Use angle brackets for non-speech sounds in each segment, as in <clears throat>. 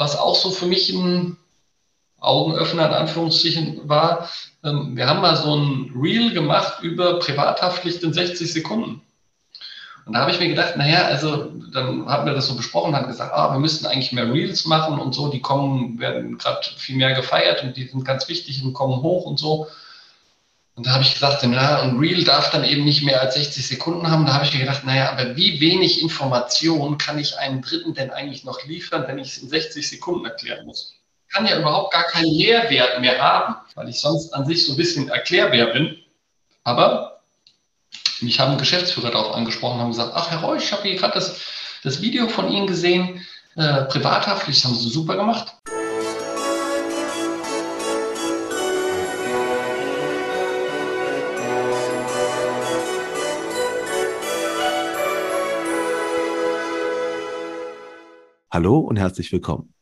was auch so für mich ein Augenöffner in Anführungsstrichen war, ähm, wir haben mal so ein Reel gemacht über Privathaftpflicht in 60 Sekunden. Und da habe ich mir gedacht, naja, also dann haben wir das so besprochen, haben gesagt, ah, wir müssten eigentlich mehr Reels machen und so, die kommen, werden gerade viel mehr gefeiert und die sind ganz wichtig und kommen hoch und so. Und da habe ich gesagt, na, ein Reel darf dann eben nicht mehr als 60 Sekunden haben. Da habe ich mir gedacht, naja, aber wie wenig Information kann ich einem Dritten denn eigentlich noch liefern, wenn ich es in 60 Sekunden erklären muss? kann ja überhaupt gar keinen Mehrwert mehr haben, weil ich sonst an sich so ein bisschen Erklärbär bin. Aber mich haben Geschäftsführer darauf angesprochen und haben gesagt, ach Herr Reusch, ich habe hier gerade das, das Video von Ihnen gesehen, äh, privathaftlich, das haben Sie super gemacht. Hallo und herzlich willkommen.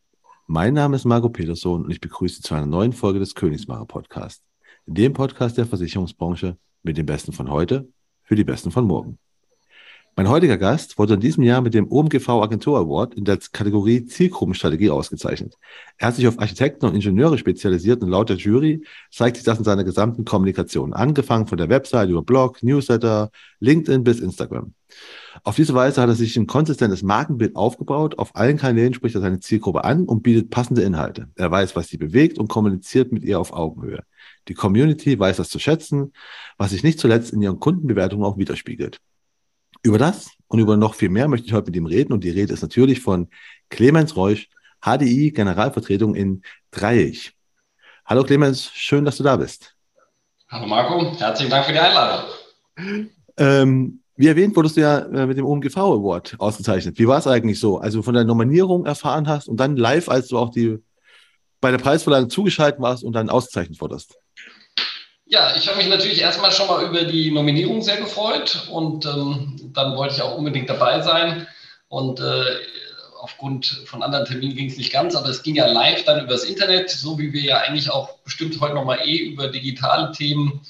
Mein Name ist Marco Peterson und ich begrüße Sie zu einer neuen Folge des Königsmacher Podcast. In dem Podcast der Versicherungsbranche mit den Besten von heute für die Besten von morgen. Mein heutiger Gast wurde in diesem Jahr mit dem OMGV Agentur Award in der Kategorie Zielgruppenstrategie ausgezeichnet. Er hat sich auf Architekten und Ingenieure spezialisiert und laut der Jury zeigt sich das in seiner gesamten Kommunikation, angefangen von der Website über Blog, Newsletter, LinkedIn bis Instagram. Auf diese Weise hat er sich ein konsistentes Markenbild aufgebaut. Auf allen Kanälen spricht er seine Zielgruppe an und bietet passende Inhalte. Er weiß, was sie bewegt und kommuniziert mit ihr auf Augenhöhe. Die Community weiß das zu schätzen, was sich nicht zuletzt in ihren Kundenbewertungen auch widerspiegelt. Über das und über noch viel mehr möchte ich heute mit ihm reden und die Rede ist natürlich von Clemens Reusch, HDI Generalvertretung in Dreieich. Hallo Clemens, schön, dass du da bist. Hallo Marco, herzlichen Dank für die Einladung. Ähm, wie erwähnt, wurdest du ja äh, mit dem OMGV Award ausgezeichnet. Wie war es eigentlich so? Also von der Nominierung erfahren hast und dann live, als du auch die bei der Preisverleihung zugeschaltet warst und dann ausgezeichnet wurdest. Ja, ich habe mich natürlich erstmal schon mal über die Nominierung sehr gefreut und ähm, dann wollte ich auch unbedingt dabei sein. Und äh, aufgrund von anderen Terminen ging es nicht ganz, aber es ging ja live dann übers Internet, so wie wir ja eigentlich auch bestimmt heute nochmal eh über digitale Themen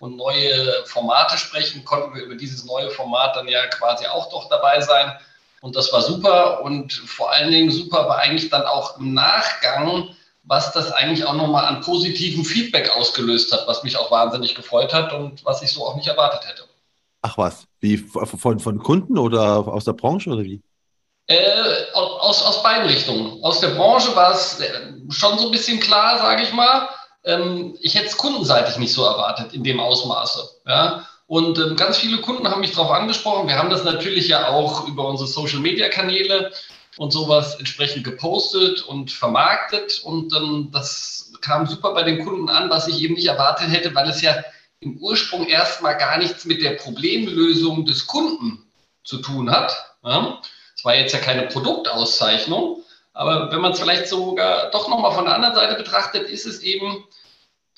und neue Formate sprechen, konnten wir über dieses neue Format dann ja quasi auch doch dabei sein. Und das war super. Und vor allen Dingen super war eigentlich dann auch im Nachgang, was das eigentlich auch nochmal an positiven Feedback ausgelöst hat, was mich auch wahnsinnig gefreut hat und was ich so auch nicht erwartet hätte. Ach was, wie von, von Kunden oder aus der Branche oder wie? Äh, aus, aus beiden Richtungen. Aus der Branche war es schon so ein bisschen klar, sage ich mal ähm, ich hätte es kundenseitig nicht so erwartet in dem Ausmaße. Ja? Und ähm, ganz viele Kunden haben mich darauf angesprochen. Wir haben das natürlich ja auch über unsere Social-Media-Kanäle und sowas entsprechend gepostet und vermarktet. Und ähm, das kam super bei den Kunden an, was ich eben nicht erwartet hätte, weil es ja im Ursprung erstmal gar nichts mit der Problemlösung des Kunden zu tun hat. Es ja? war jetzt ja keine Produktauszeichnung, aber wenn man es vielleicht sogar doch nochmal von der anderen Seite betrachtet, ist es eben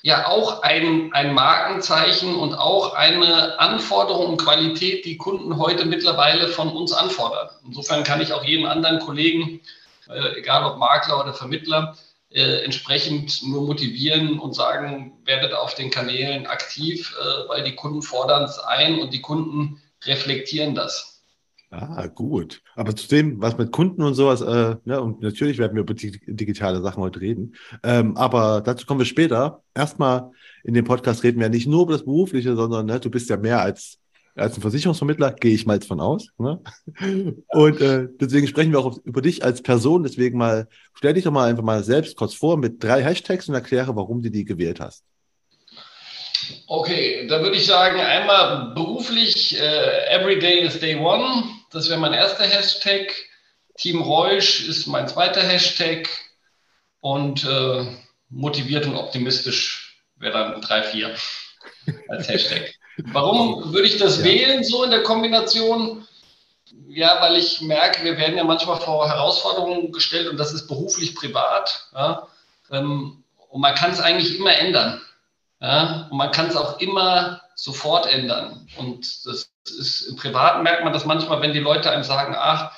ja auch ein, ein Markenzeichen und auch eine Anforderung und Qualität, die Kunden heute mittlerweile von uns anfordern. Insofern kann ich auch jeden anderen Kollegen, äh, egal ob Makler oder Vermittler, äh, entsprechend nur motivieren und sagen, werdet auf den Kanälen aktiv, äh, weil die Kunden fordern es ein und die Kunden reflektieren das. Ah, gut. Aber zu dem, was mit Kunden und sowas, äh, ne, und natürlich werden wir über digitale Sachen heute reden, ähm, aber dazu kommen wir später. Erstmal in dem Podcast reden wir nicht nur über das Berufliche, sondern ne, du bist ja mehr als, als ein Versicherungsvermittler, gehe ich mal von aus. Ne? Und äh, deswegen sprechen wir auch über dich als Person. Deswegen mal, stell dich doch mal einfach mal selbst kurz vor mit drei Hashtags und erkläre, warum du die gewählt hast. Okay, da würde ich sagen, einmal beruflich, äh, Everyday is Day One. Das wäre mein erster Hashtag. Team Reusch ist mein zweiter Hashtag. Und äh, motiviert und optimistisch wäre dann 3-4 <laughs> als Hashtag. Warum würde ich das ja. wählen, so in der Kombination? Ja, weil ich merke, wir werden ja manchmal vor Herausforderungen gestellt und das ist beruflich, privat. Ja? Ähm, und man kann es eigentlich immer ändern. Ja? Und man kann es auch immer sofort ändern. Und das ist im Privaten merkt man das manchmal, wenn die Leute einem sagen, ach,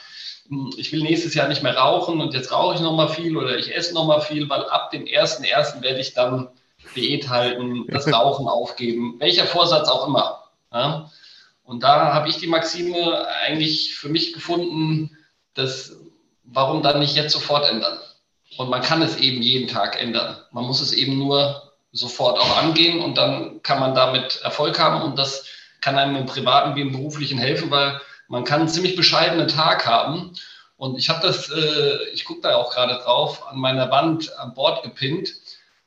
ich will nächstes Jahr nicht mehr rauchen und jetzt rauche ich noch mal viel oder ich esse noch mal viel, weil ab dem ersten ersten werde ich dann Diät halten, das <laughs> Rauchen aufgeben, welcher Vorsatz auch immer. Ja? Und da habe ich die Maxime eigentlich für mich gefunden, dass warum dann nicht jetzt sofort ändern? und man kann es eben jeden Tag ändern. Man muss es eben nur sofort auch angehen und dann kann man damit Erfolg haben und das kann einem im privaten wie im beruflichen helfen, weil man kann einen ziemlich bescheidenen Tag haben. Und ich habe das, äh, ich gucke da auch gerade drauf, an meiner Wand an Bord gepinnt.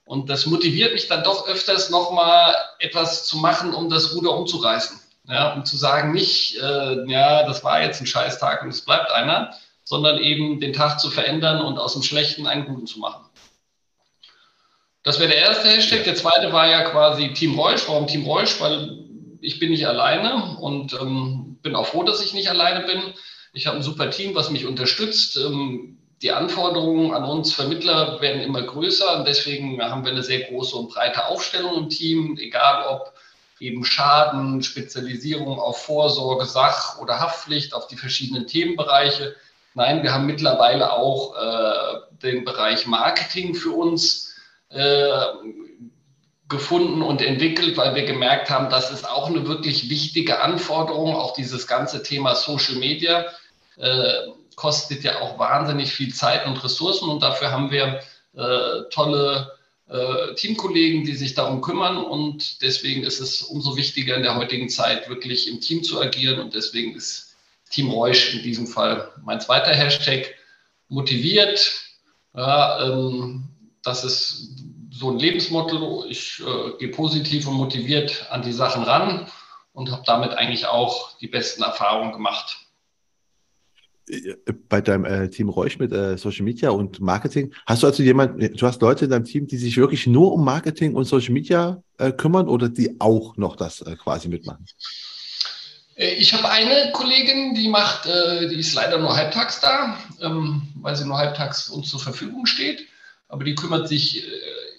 Und das motiviert mich dann doch öfters nochmal etwas zu machen, um das Ruder umzureißen. Ja, um zu sagen, nicht, äh, ja, das war jetzt ein Scheißtag und es bleibt einer, sondern eben den Tag zu verändern und aus dem Schlechten einen guten zu machen. Das wäre der erste Hashtag. Der zweite war ja quasi Team Reusch. Warum Team Reusch? Weil ich bin nicht alleine und ähm, bin auch froh, dass ich nicht alleine bin. Ich habe ein super Team, was mich unterstützt. Ähm, die Anforderungen an uns Vermittler werden immer größer und deswegen haben wir eine sehr große und breite Aufstellung im Team, egal ob eben Schaden, Spezialisierung auf Vorsorge, Sach- oder Haftpflicht, auf die verschiedenen Themenbereiche. Nein, wir haben mittlerweile auch äh, den Bereich Marketing für uns gefunden und entwickelt, weil wir gemerkt haben, das ist auch eine wirklich wichtige Anforderung. Auch dieses ganze Thema Social Media äh, kostet ja auch wahnsinnig viel Zeit und Ressourcen und dafür haben wir äh, tolle äh, Teamkollegen, die sich darum kümmern und deswegen ist es umso wichtiger in der heutigen Zeit wirklich im Team zu agieren und deswegen ist Team Reusch in diesem Fall mein zweiter Hashtag motiviert. Ja, ähm, das ist so ein Lebensmotto. Ich äh, gehe positiv und motiviert an die Sachen ran und habe damit eigentlich auch die besten Erfahrungen gemacht. Bei deinem äh, Team Reusch mit äh, Social Media und Marketing, hast du also jemanden, du hast Leute in deinem Team, die sich wirklich nur um Marketing und Social Media äh, kümmern oder die auch noch das äh, quasi mitmachen? Äh, ich habe eine Kollegin, die macht, die ist leider nur halbtags da, ähm, weil sie nur halbtags uns zur Verfügung steht. Aber die kümmert sich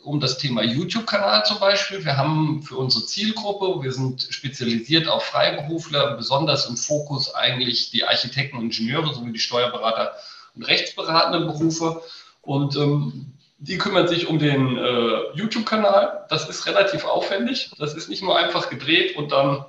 um das Thema YouTube-Kanal zum Beispiel. Wir haben für unsere Zielgruppe, wir sind spezialisiert auf Freiberufler, besonders im Fokus eigentlich die Architekten und Ingenieure sowie die Steuerberater und rechtsberatenden Berufe. Und ähm, die kümmert sich um den äh, YouTube-Kanal. Das ist relativ aufwendig. Das ist nicht nur einfach gedreht und dann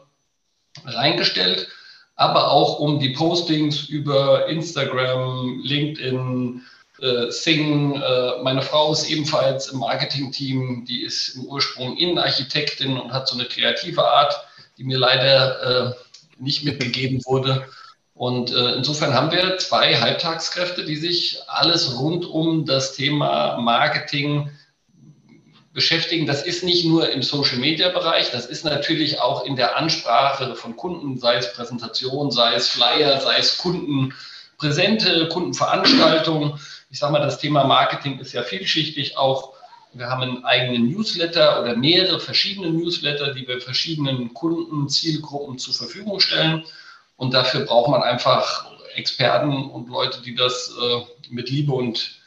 reingestellt, aber auch um die Postings über Instagram, LinkedIn, äh, Sing. Äh, meine Frau ist ebenfalls im Marketing-Team, die ist im Ursprung Innenarchitektin und hat so eine kreative Art, die mir leider äh, nicht mitgegeben wurde. Und äh, insofern haben wir zwei Halbtagskräfte, die sich alles rund um das Thema Marketing beschäftigen. Das ist nicht nur im Social-Media-Bereich, das ist natürlich auch in der Ansprache von Kunden, sei es Präsentation, sei es Flyer, sei es Kundenpräsente, Kundenveranstaltungen ich sage mal, das Thema Marketing ist ja vielschichtig auch. Wir haben einen eigenen Newsletter oder mehrere verschiedene Newsletter, die wir verschiedenen Kunden, Zielgruppen zur Verfügung stellen. Und dafür braucht man einfach Experten und Leute, die das äh, mit Liebe und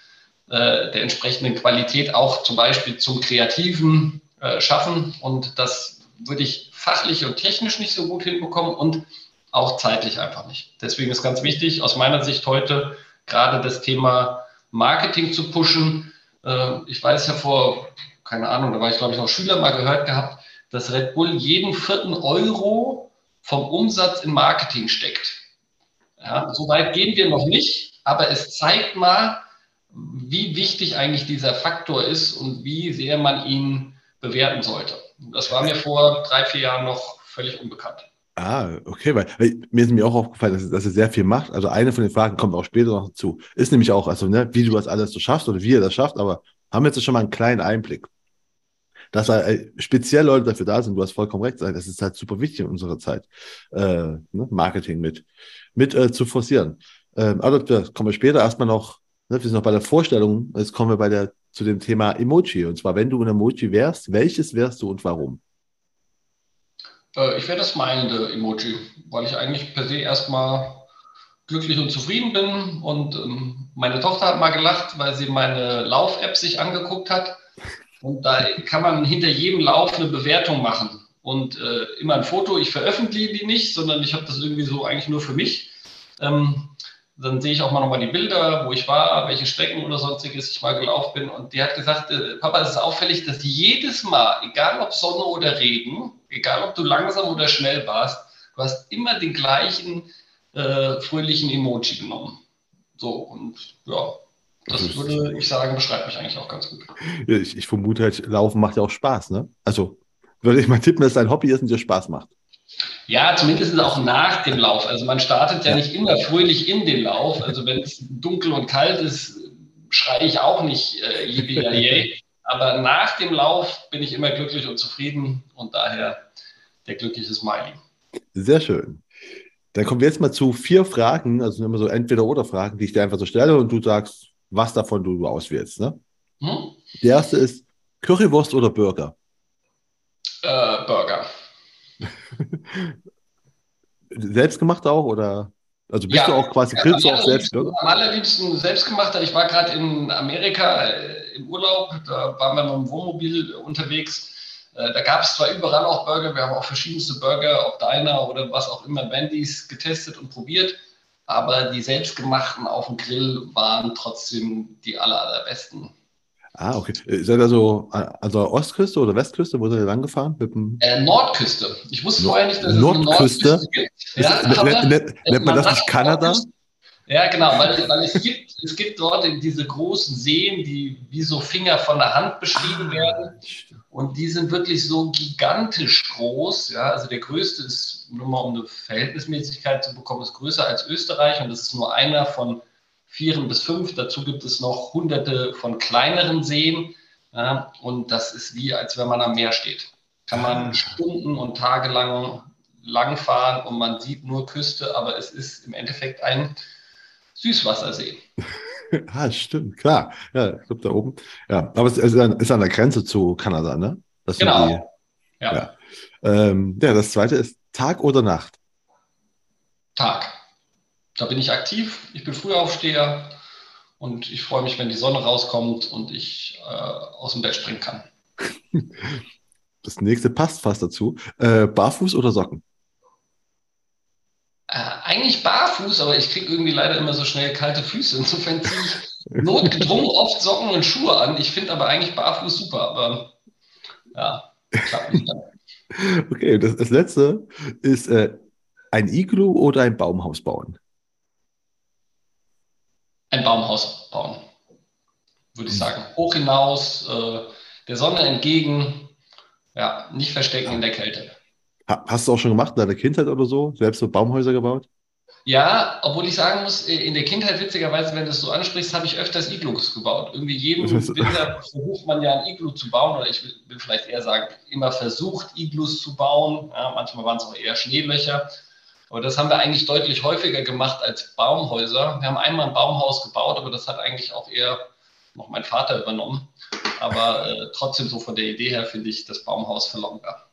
äh, der entsprechenden Qualität auch zum Beispiel zum Kreativen äh, schaffen. Und das würde ich fachlich und technisch nicht so gut hinbekommen und auch zeitlich einfach nicht. Deswegen ist ganz wichtig aus meiner Sicht heute gerade das Thema Marketing zu pushen. Äh, ich weiß ja vor, keine Ahnung, da war ich glaube ich noch Schüler mal gehört gehabt, dass Red Bull jeden vierten Euro vom Umsatz in Marketing steckt. Ja, so weit gehen wir noch nicht, aber es zeigt mal, wie wichtig eigentlich dieser Faktor ist und wie sehr man ihn bewerten sollte. Das war mir vor drei, vier Jahren noch völlig unbekannt. Ah, okay, weil, weil mir ist mir auch aufgefallen, dass, dass er sehr viel macht. Also eine von den Fragen kommt auch später noch dazu. Ist nämlich auch, also ne, wie du das alles so schaffst oder wie er das schafft, aber haben jetzt schon mal einen kleinen Einblick. Dass äh, speziell Leute dafür da sind, du hast vollkommen recht, das ist halt super wichtig in unserer Zeit, äh, ne, Marketing mit, mit äh, zu forcieren. Ähm, aber das kommen wir später erstmal noch, ne, wir sind noch bei der Vorstellung, jetzt kommen wir bei der, zu dem Thema Emoji. Und zwar, wenn du ein Emoji wärst, welches wärst du und warum? Äh, ich wäre das meinende Emoji, weil ich eigentlich per se erstmal glücklich und zufrieden bin. Und ähm, meine Tochter hat mal gelacht, weil sie meine Lauf-App sich angeguckt hat. Und da kann man hinter jedem Lauf eine Bewertung machen. Und äh, immer ein Foto, ich veröffentliche die nicht, sondern ich habe das irgendwie so eigentlich nur für mich. Ähm, dann sehe ich auch mal nochmal die Bilder, wo ich war, welche Strecken oder sonstiges ich mal gelaufen bin. Und die hat gesagt, äh, Papa, es ist auffällig, dass jedes Mal, egal ob Sonne oder Regen, egal ob du langsam oder schnell warst, du hast immer den gleichen äh, fröhlichen Emoji genommen. So, und ja, Das würde ich sagen, beschreibt mich eigentlich auch ganz gut. Ich, ich vermute halt, Laufen macht ja auch Spaß, ne? Also würde ich mal tippen, dass es ein Hobby ist und dir Spaß macht. Ja, zumindest auch nach dem Lauf. Also man startet ja, ja. nicht immer fröhlich in den Lauf. Also wenn es dunkel und kalt ist, schreie ich auch nicht äh, yippie Aber nach dem Lauf bin ich immer glücklich und zufrieden und daher der glückliche Smiley. Sehr schön. Dann kommen wir jetzt mal zu vier Fragen, also immer so Entweder-Oder-Fragen, die ich dir einfach so stelle und du sagst, was davon du auswählst. Ne? Hm? Die erste ist Currywurst oder Burger? Äh, Burger. <laughs> Selbstgemacht auch oder? Also bist ja, du auch quasi, grillst du auch selbst, oder? Am allerliebsten selbstgemachter. Ich war gerade in Amerika äh, im Urlaub, da waren wir mit dem Wohnmobil unterwegs. Äh, da gab es zwar überall auch Burger, wir haben auch verschiedenste Burger, ob Diner oder was auch immer, Wendy's getestet und probiert, aber die selbstgemachten auf dem Grill waren trotzdem die aller, allerbesten. Ah, okay. Seid ihr so also Ostküste oder Westküste? Wo seid ihr lang gefahren? Äh, Nordküste. Ich wusste Nord vorher nicht, dass Nordküste? es eine Nordküste gibt. Ja, ist, aber, nennt, man, das nicht Kanada? Ja, genau, weil, weil es, gibt, es gibt dort diese großen Seen, die wie so Finger von der Hand beschrieben ah, werden. Und die sind wirklich so gigantisch groß. Ja, also der größte ist, nur mal um eine Verhältnismäßigkeit zu bekommen, ist größer als Österreich und das ist nur einer von vieren bis fünf. Dazu gibt es noch hunderte von kleineren Seen. Ja, und das ist wie, als wenn man am Meer steht. Kann man Stunden und Tage lang langfahren und man sieht nur Küste, aber es ist im Endeffekt ein Süßwassersee. <laughs> ah, stimmt, klar. Ja, ich glaube da oben. Ja, aber es ist an, ist an der Grenze zu Kanada, ne? Das genau. Die, ja. Ja. Ähm, ja, das zweite ist Tag oder Nacht? Tag. Da bin ich aktiv, ich bin Frühaufsteher und ich freue mich, wenn die Sonne rauskommt und ich äh, aus dem Bett springen kann. <laughs> Das nächste passt fast dazu. Äh, barfuß oder Socken? Äh, eigentlich barfuß, aber ich kriege irgendwie leider immer so schnell kalte Füße. Insofern ziehe ich notgedrungen <laughs> oft Socken und Schuhe an. Ich finde aber eigentlich barfuß super, aber ja, klappt nicht. Okay, das, das letzte ist äh, ein Iglu oder ein Baumhaus bauen? ein Baumhaus bauen, würde ich mhm. sagen. Hoch hinaus, äh, der Sonne entgegen, ja, nicht verstecken in der Kälte. Hast du auch schon gemacht in deiner Kindheit oder so? Selbst so Baumhäuser gebaut? Ja, obwohl ich sagen muss, äh, in der Kindheit, witzigerweise, wenn du es so ansprichst, habe ich öfters Iglus gebaut. Irgendwie jeden Winter <laughs> versucht man ja ein Iglu zu bauen, oder ich will, vielleicht eher sagen, immer versucht, Iglus zu bauen. Ja, manchmal waren es auch eher Schneelöcher. Aber das haben wir eigentlich deutlich häufiger gemacht als Baumhäuser. Wir haben einmal ein Baumhaus gebaut, aber das hat eigentlich auch eher noch mein Vater übernommen. Aber äh, trotzdem so von der Idee her finde ich das Baumhaus verlockender.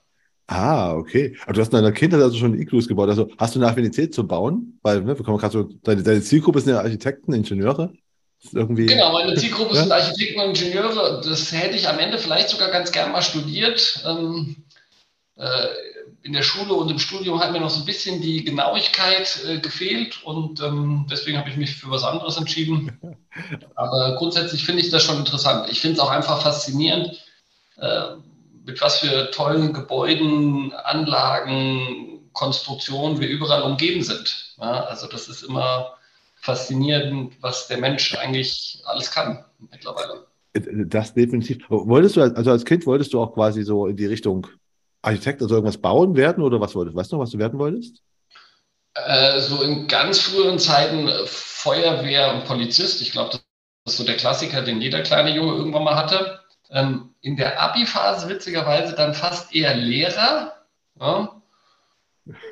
Ah, okay. Aber du hast in deiner Kindheit also schon Iglus gebaut. Also hast du eine Affinität zum Bauen? Weil, ne, wir kommen gerade so, deine, deine Zielgruppe sind ja Architekten, Ingenieure. Irgendwie, genau, meine Zielgruppe ja? sind Architekten und Ingenieure. Das hätte ich am Ende vielleicht sogar ganz gern mal studiert. Ähm, äh, in der Schule und im Studium hat mir noch so ein bisschen die Genauigkeit äh, gefehlt und ähm, deswegen habe ich mich für was anderes entschieden. <laughs> Aber grundsätzlich finde ich das schon interessant. Ich finde es auch einfach faszinierend, äh, mit was für tollen Gebäuden, Anlagen, Konstruktionen wir überall umgeben sind. Ja, also das ist immer faszinierend, was der Mensch eigentlich alles kann mittlerweile. Das definitiv. Wolltest du, also als Kind wolltest du auch quasi so in die Richtung Architekt, also irgendwas bauen werden oder was wolltest du? Weißt du noch, was du werden wolltest? Äh, so in ganz früheren Zeiten äh, Feuerwehr und Polizist. Ich glaube, das ist so der Klassiker, den jeder kleine Junge irgendwann mal hatte. Ähm, in der Abi-Phase witzigerweise dann fast eher Lehrer. Ja.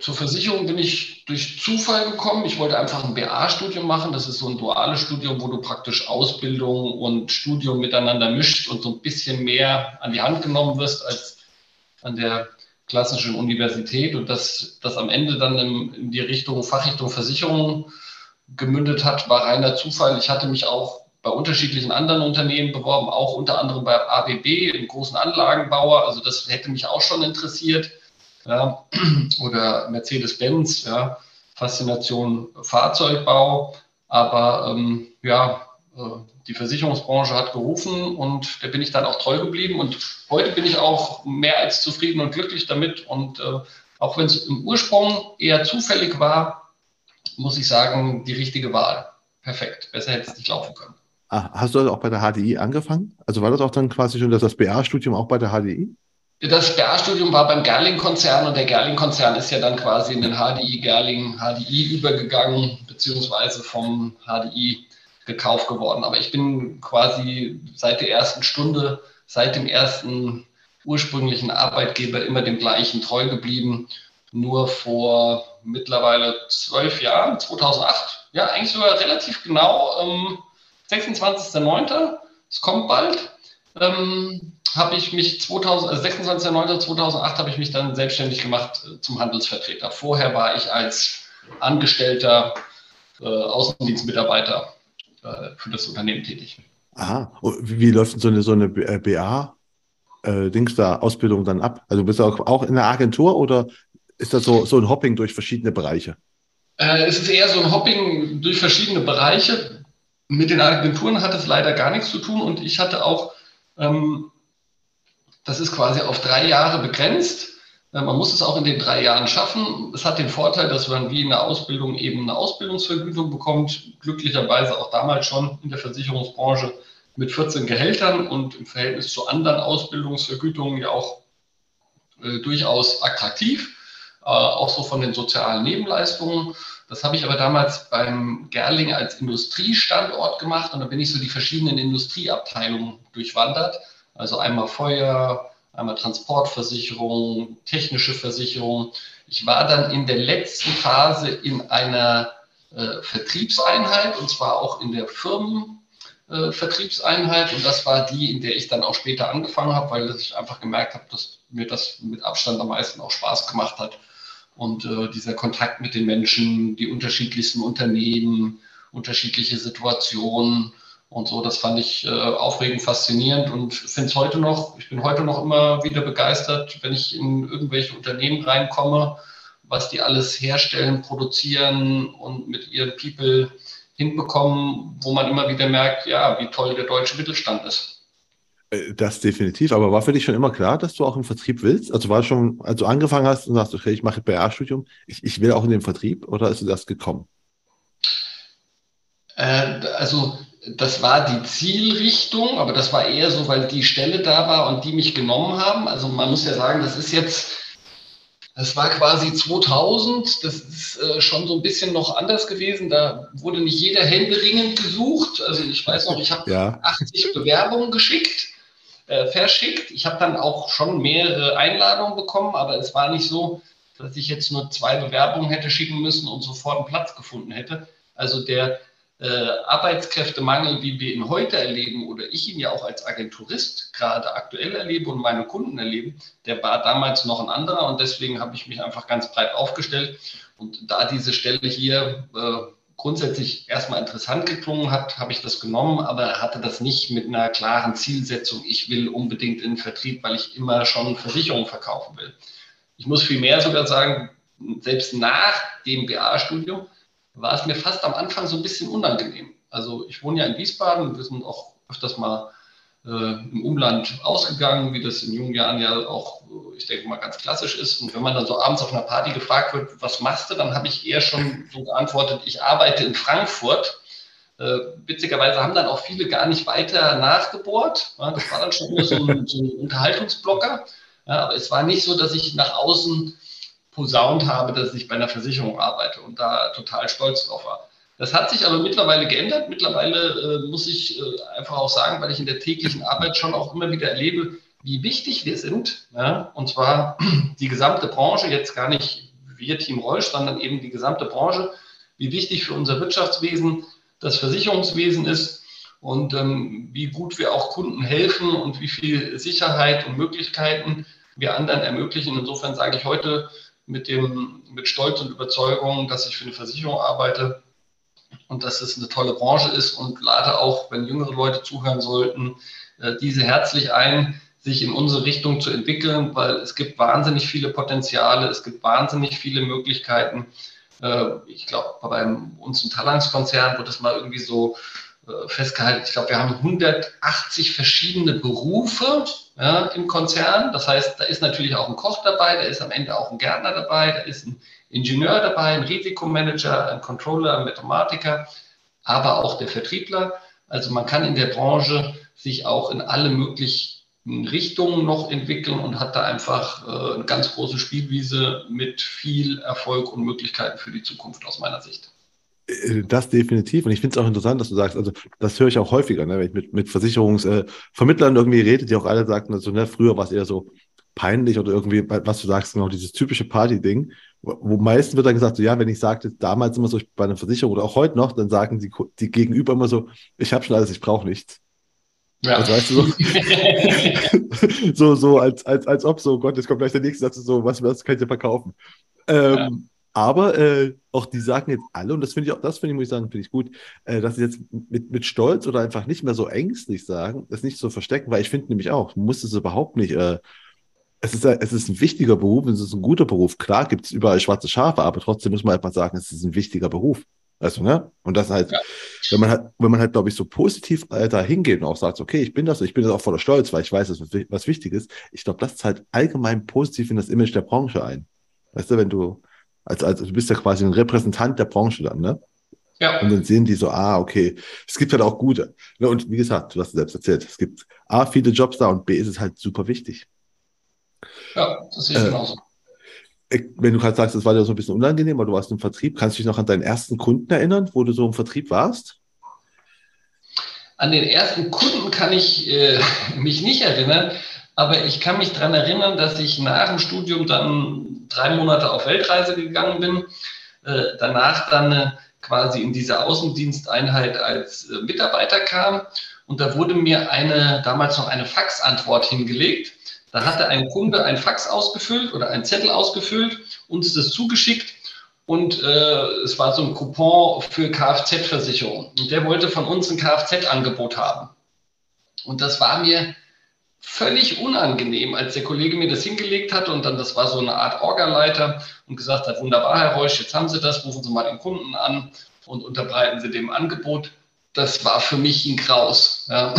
Zur Versicherung bin ich durch Zufall gekommen. Ich wollte einfach ein BA-Studium machen. Das ist so ein duales Studium, wo du praktisch Ausbildung und Studium miteinander mischt und so ein bisschen mehr an die Hand genommen wirst als an der klassischen Universität und dass das am Ende dann in, in die Richtung Fachrichtung Versicherung gemündet hat, war reiner Zufall. Ich hatte mich auch bei unterschiedlichen anderen Unternehmen beworben, auch unter anderem bei ABB, dem großen Anlagenbauer. Also das hätte mich auch schon interessiert. Ja. <clears throat> Oder Mercedes-Benz, ja. Faszination Fahrzeugbau. Aber ähm, ja, äh, die Versicherungsbranche hat gerufen und da bin ich dann auch treu geblieben. Und heute bin ich auch mehr als zufrieden und glücklich damit. Und äh, auch wenn es im Ursprung eher zufällig war, muss ich sagen, die richtige Wahl. Perfekt. Besser hätte es nicht laufen können. Ah, hast du also auch bei der HDI angefangen? Also war das auch dann quasi schon das, das BA-Studium auch bei der HDI? Das BA-Studium war beim Gerling-Konzern und der Gerling-Konzern ist ja dann quasi in den HDI Gerling HDI übergegangen, beziehungsweise vom HDI gekauft geworden. Aber ich bin quasi seit der ersten Stunde, seit dem ersten ursprünglichen Arbeitgeber immer dem gleichen treu geblieben. Nur vor mittlerweile zwölf Jahren, 2008, ja, eigentlich sogar relativ genau, ähm, 26.09., es kommt bald, ähm, habe ich mich 2000, also 26.09.2008 habe ich mich dann selbstständig gemacht äh, zum Handelsvertreter. Vorher war ich als Angestellter äh, Außendienstmitarbeiter äh, für das Unternehmen tätig. Aha, und wie, läuft so eine, so eine BA? Äh, Dings da Ausbildung dann ab? Also bist du auch, auch in der Agentur oder ist das so, so ein Hopping durch verschiedene Bereiche? Äh, es ist eher so ein Hopping durch verschiedene Bereiche. Mit den Agenturen hat es leider gar nichts zu tun und ich hatte auch, ähm, das ist quasi auf drei Jahre begrenzt. Äh, man muss es auch in den drei Jahren schaffen. Es hat den Vorteil, dass man wie in der Ausbildung eben eine Ausbildungsvergütung bekommt. Glücklicherweise auch damals schon in der Versicherungsbranche mit 14 Gehältern und im Verhältnis zu anderen Ausbildungsvergütungen ja auch äh, durchaus attraktiv, äh, auch so von den sozialen Nebenleistungen. Das habe ich aber damals beim Gerling als Industriestandort gemacht und da bin ich so die verschiedenen Industrieabteilungen durchwandert. Also einmal Feuer, einmal Transportversicherung, technische Versicherung. Ich war dann in der letzten Phase in einer äh, Vertriebseinheit und zwar auch in der Firmenvertriebseinheit äh, und das war die, in der ich dann auch später angefangen habe, weil ich einfach gemerkt habe, dass mir das mit Abstand am meisten auch Spaß gemacht hat und äh, dieser Kontakt mit den Menschen, die unterschiedlichsten Unternehmen, unterschiedliche Situationen und so, das fand ich äh, aufregend, faszinierend und finde es heute noch, ich bin heute noch immer wieder begeistert, wenn ich in irgendwelche Unternehmen reinkomme, was die alles herstellen, produzieren und mit ihren People hinbekommen, wo man immer wieder merkt, ja, wie toll der deutsche Mittelstand ist. Äh, das definitiv, aber war für dich schon immer klar, dass du auch im Vertrieb willst? Also war schon, als du angefangen hast und sagst, okay, ich mache BA-Studium, ich, ich will auch in den Vertrieb oder ist das gekommen? Äh, also das war die Zielrichtung, aber das war eher so, weil die Stelle da war und die mich genommen haben. Also man muss ja sagen, das ist jetzt, das war quasi 2000, das ist äh, schon so ein bisschen noch anders gewesen. Da wurde nicht jeder händeringend gesucht. Also ich weiß noch, ich habe ja. 80 Bewerbungen geschickt äh, verschickt. Ich habe dann auch schon mehrere Einladungen bekommen, aber es war nicht so, dass ich jetzt nur zwei Bewerbungen hätte schicken müssen und sofort einen Platz gefunden hätte. Also der äh, Arbeitskräftemangel, wie wir ihn heute erleben oder ich ihn ja auch als Agenturist gerade aktuell erlebe und meine Kunden erleben, der war damals noch ein anderer und deswegen habe ich mich einfach ganz breit aufgestellt. Und da diese Stelle hier äh, grundsätzlich erstmal interessant geklungen hat, habe ich das genommen, aber hatte das nicht mit einer klaren Zielsetzung, ich will unbedingt in den Vertrieb, weil ich immer schon Versicherungen verkaufen will. Ich muss vielmehr sogar sagen, selbst nach dem BA-Studium war es mir fast am Anfang so ein bisschen unangenehm. Also ich wohne ja in Wiesbaden, wir sind auch öfters mal im Umland ausgegangen, wie das in jungen Jahren ja auch, ich denke mal, ganz klassisch ist. Und wenn man dann so abends auf einer Party gefragt wird, was machst du, dann habe ich eher schon so geantwortet, ich arbeite in Frankfurt. Äh, witzigerweise haben dann auch viele gar nicht weiter nachgebohrt. Ja, das war dann schon so ein, so ein Unterhaltungsblocker. Ja, aber es war nicht so, dass ich nach außen posaunt habe, dass ich bei einer Versicherung arbeite und da total stolz drauf war. Das hat sich aber mittlerweile geändert. Mittlerweile äh, muss ich äh, einfach auch sagen, weil ich in der täglichen Arbeit schon auch immer wieder erlebe, wie wichtig wir sind. Ja? Und zwar <clears throat> die gesamte Branche, jetzt gar nicht wir Team Reusch, sondern eben die gesamte Branche, wie wichtig für unser Wirtschaftswesen das Versicherungswesen ist und ähm, wie gut wir auch Kunden helfen und wie viel Sicherheit und Möglichkeiten wir anderen ermöglichen. Insofern sage ich heute mit, dem, mit Stolz und Überzeugung, dass ich für eine Versicherung arbeite und dass es eine tolle Branche ist und lade auch, wenn jüngere Leute zuhören sollten, äh, diese herzlich ein, sich in unsere Richtung zu entwickeln, weil es gibt wahnsinnig viele Potenziale, es gibt wahnsinnig viele Möglichkeiten. Äh, ich glaube, bei uns im Talangs-Konzern wird das mal irgendwie so äh, festgehalten. Ich glaube, wir haben 180 verschiedene Berufe ja, im Konzern. Das heißt, da ist natürlich auch ein Koch dabei, da ist am Ende auch ein Gärtner dabei, da ist ein Ingenieur dabei, ein Risikomanager, ein Controller, ein Mathematiker, aber auch der Vertriebler. Also man kann in der Branche sich auch in alle möglichen Richtungen noch entwickeln und hat da einfach äh, eine ganz große Spielwiese mit viel Erfolg und Möglichkeiten für die Zukunft aus meiner Sicht. Äh, das definitiv. Und ich finde es auch interessant, dass du sagst, also das höre ich auch häufiger, ne, wenn ich mit, mit Versicherungsvermittlern äh, irgendwie rede, die auch alle sagten, also, ne, früher war es eher so peinlich oder irgendwie, was du sagst, genau dieses typische Party-Ding, wo, meistens wird dann gesagt, so ja, wenn ich sagte, damals immer so bei einer Versicherung oder auch heute noch, dann sagen die, die Gegenüber immer so, ich habe schon alles, ich brauche nichts. Ja. Also, weißt du, so, <laughs> so, so als, als, als ob so, Gott, jetzt kommt gleich der nächste Satz, so, was, was kann ich dir verkaufen? Ähm, ja. Aber äh, auch die sagen jetzt alle, und das finde ich auch, das finde ich, muss ich sagen, finde ich gut, äh, dass sie jetzt mit, mit Stolz oder einfach nicht mehr so ängstlich sagen, das nicht so verstecken, weil ich finde nämlich auch, muss es überhaupt nicht, äh, es ist, es ist ein wichtiger Beruf, es ist ein guter Beruf. Klar gibt es überall schwarze Schafe, aber trotzdem muss man einfach sagen, es ist ein wichtiger Beruf. Du, ne? Und das halt, ja. wenn man halt, wenn man halt, glaube ich, so positiv äh, da hingeht und auch sagt, okay, ich bin das, ich bin das auch voller Stolz, weil ich weiß, dass was, was wichtig ist. Ich glaube, das zahlt allgemein positiv in das Image der Branche ein. Weißt du, wenn du, als, als du bist ja quasi ein Repräsentant der Branche dann, ne? Ja. Und dann sehen die so, ah, okay, es gibt halt auch gute. Ne? Und wie gesagt, du hast es selbst erzählt, es gibt A, viele Jobs da und B, ist es halt super wichtig. Ja, das sehe ich äh, genauso. wenn du gerade sagst, das war dir so ein bisschen unangenehm, weil du warst im Vertrieb, kannst du dich noch an deinen ersten Kunden erinnern, wo du so im Vertrieb warst? An den ersten Kunden kann ich äh, <laughs> mich nicht erinnern, aber ich kann mich daran erinnern, dass ich nach dem Studium dann drei Monate auf Weltreise gegangen bin, äh, danach dann äh, quasi in diese Außendiensteinheit als äh, Mitarbeiter kam. Und da wurde mir eine, damals noch eine Faxantwort hingelegt da hatte ein Kunde ein Fax ausgefüllt oder einen Zettel ausgefüllt, uns das zugeschickt und äh, es war so ein Coupon für Kfz-Versicherung. Und der wollte von uns ein Kfz-Angebot haben. Und das war mir völlig unangenehm, als der Kollege mir das hingelegt hat und dann, das war so eine Art Orgaleiter und gesagt hat, wunderbar, Herr Reusch, jetzt haben Sie das, rufen Sie mal den Kunden an und unterbreiten Sie dem Angebot das war für mich ein Kraus. Ja.